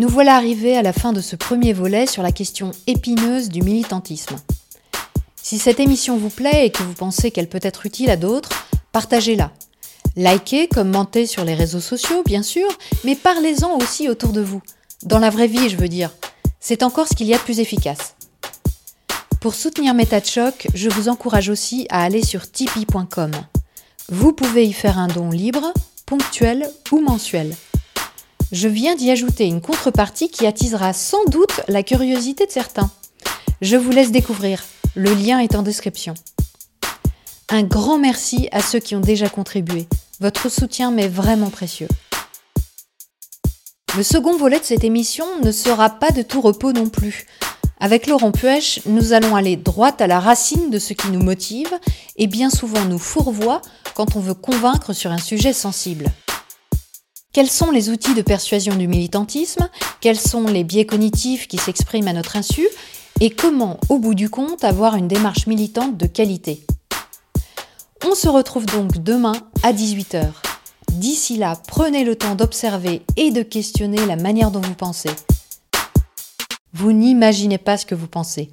B: Nous voilà arrivés à la fin de ce premier volet sur la question épineuse du militantisme. Si cette émission vous plaît et que vous pensez qu'elle peut être utile à d'autres, partagez-la. Likez, commentez sur les réseaux sociaux, bien sûr, mais parlez-en aussi autour de vous. Dans la vraie vie, je veux dire. C'est encore ce qu'il y a de plus efficace. Pour soutenir Méta je vous encourage aussi à aller sur tipeee.com. Vous pouvez y faire un don libre, ponctuel ou mensuel je viens d'y ajouter une contrepartie qui attisera sans doute la curiosité de certains. Je vous laisse découvrir, le lien est en description. Un grand merci à ceux qui ont déjà contribué. Votre soutien m'est vraiment précieux. Le second volet de cette émission ne sera pas de tout repos non plus. Avec Laurent Puech, nous allons aller droit à la racine de ce qui nous motive et bien souvent nous fourvoie quand on veut convaincre sur un sujet sensible. Quels sont les outils de persuasion du militantisme? Quels sont les biais cognitifs qui s'expriment à notre insu? Et comment, au bout du compte, avoir une démarche militante de qualité? On se retrouve donc demain à 18h. D'ici là, prenez le temps d'observer et de questionner la manière dont vous pensez. Vous n'imaginez pas ce que vous pensez.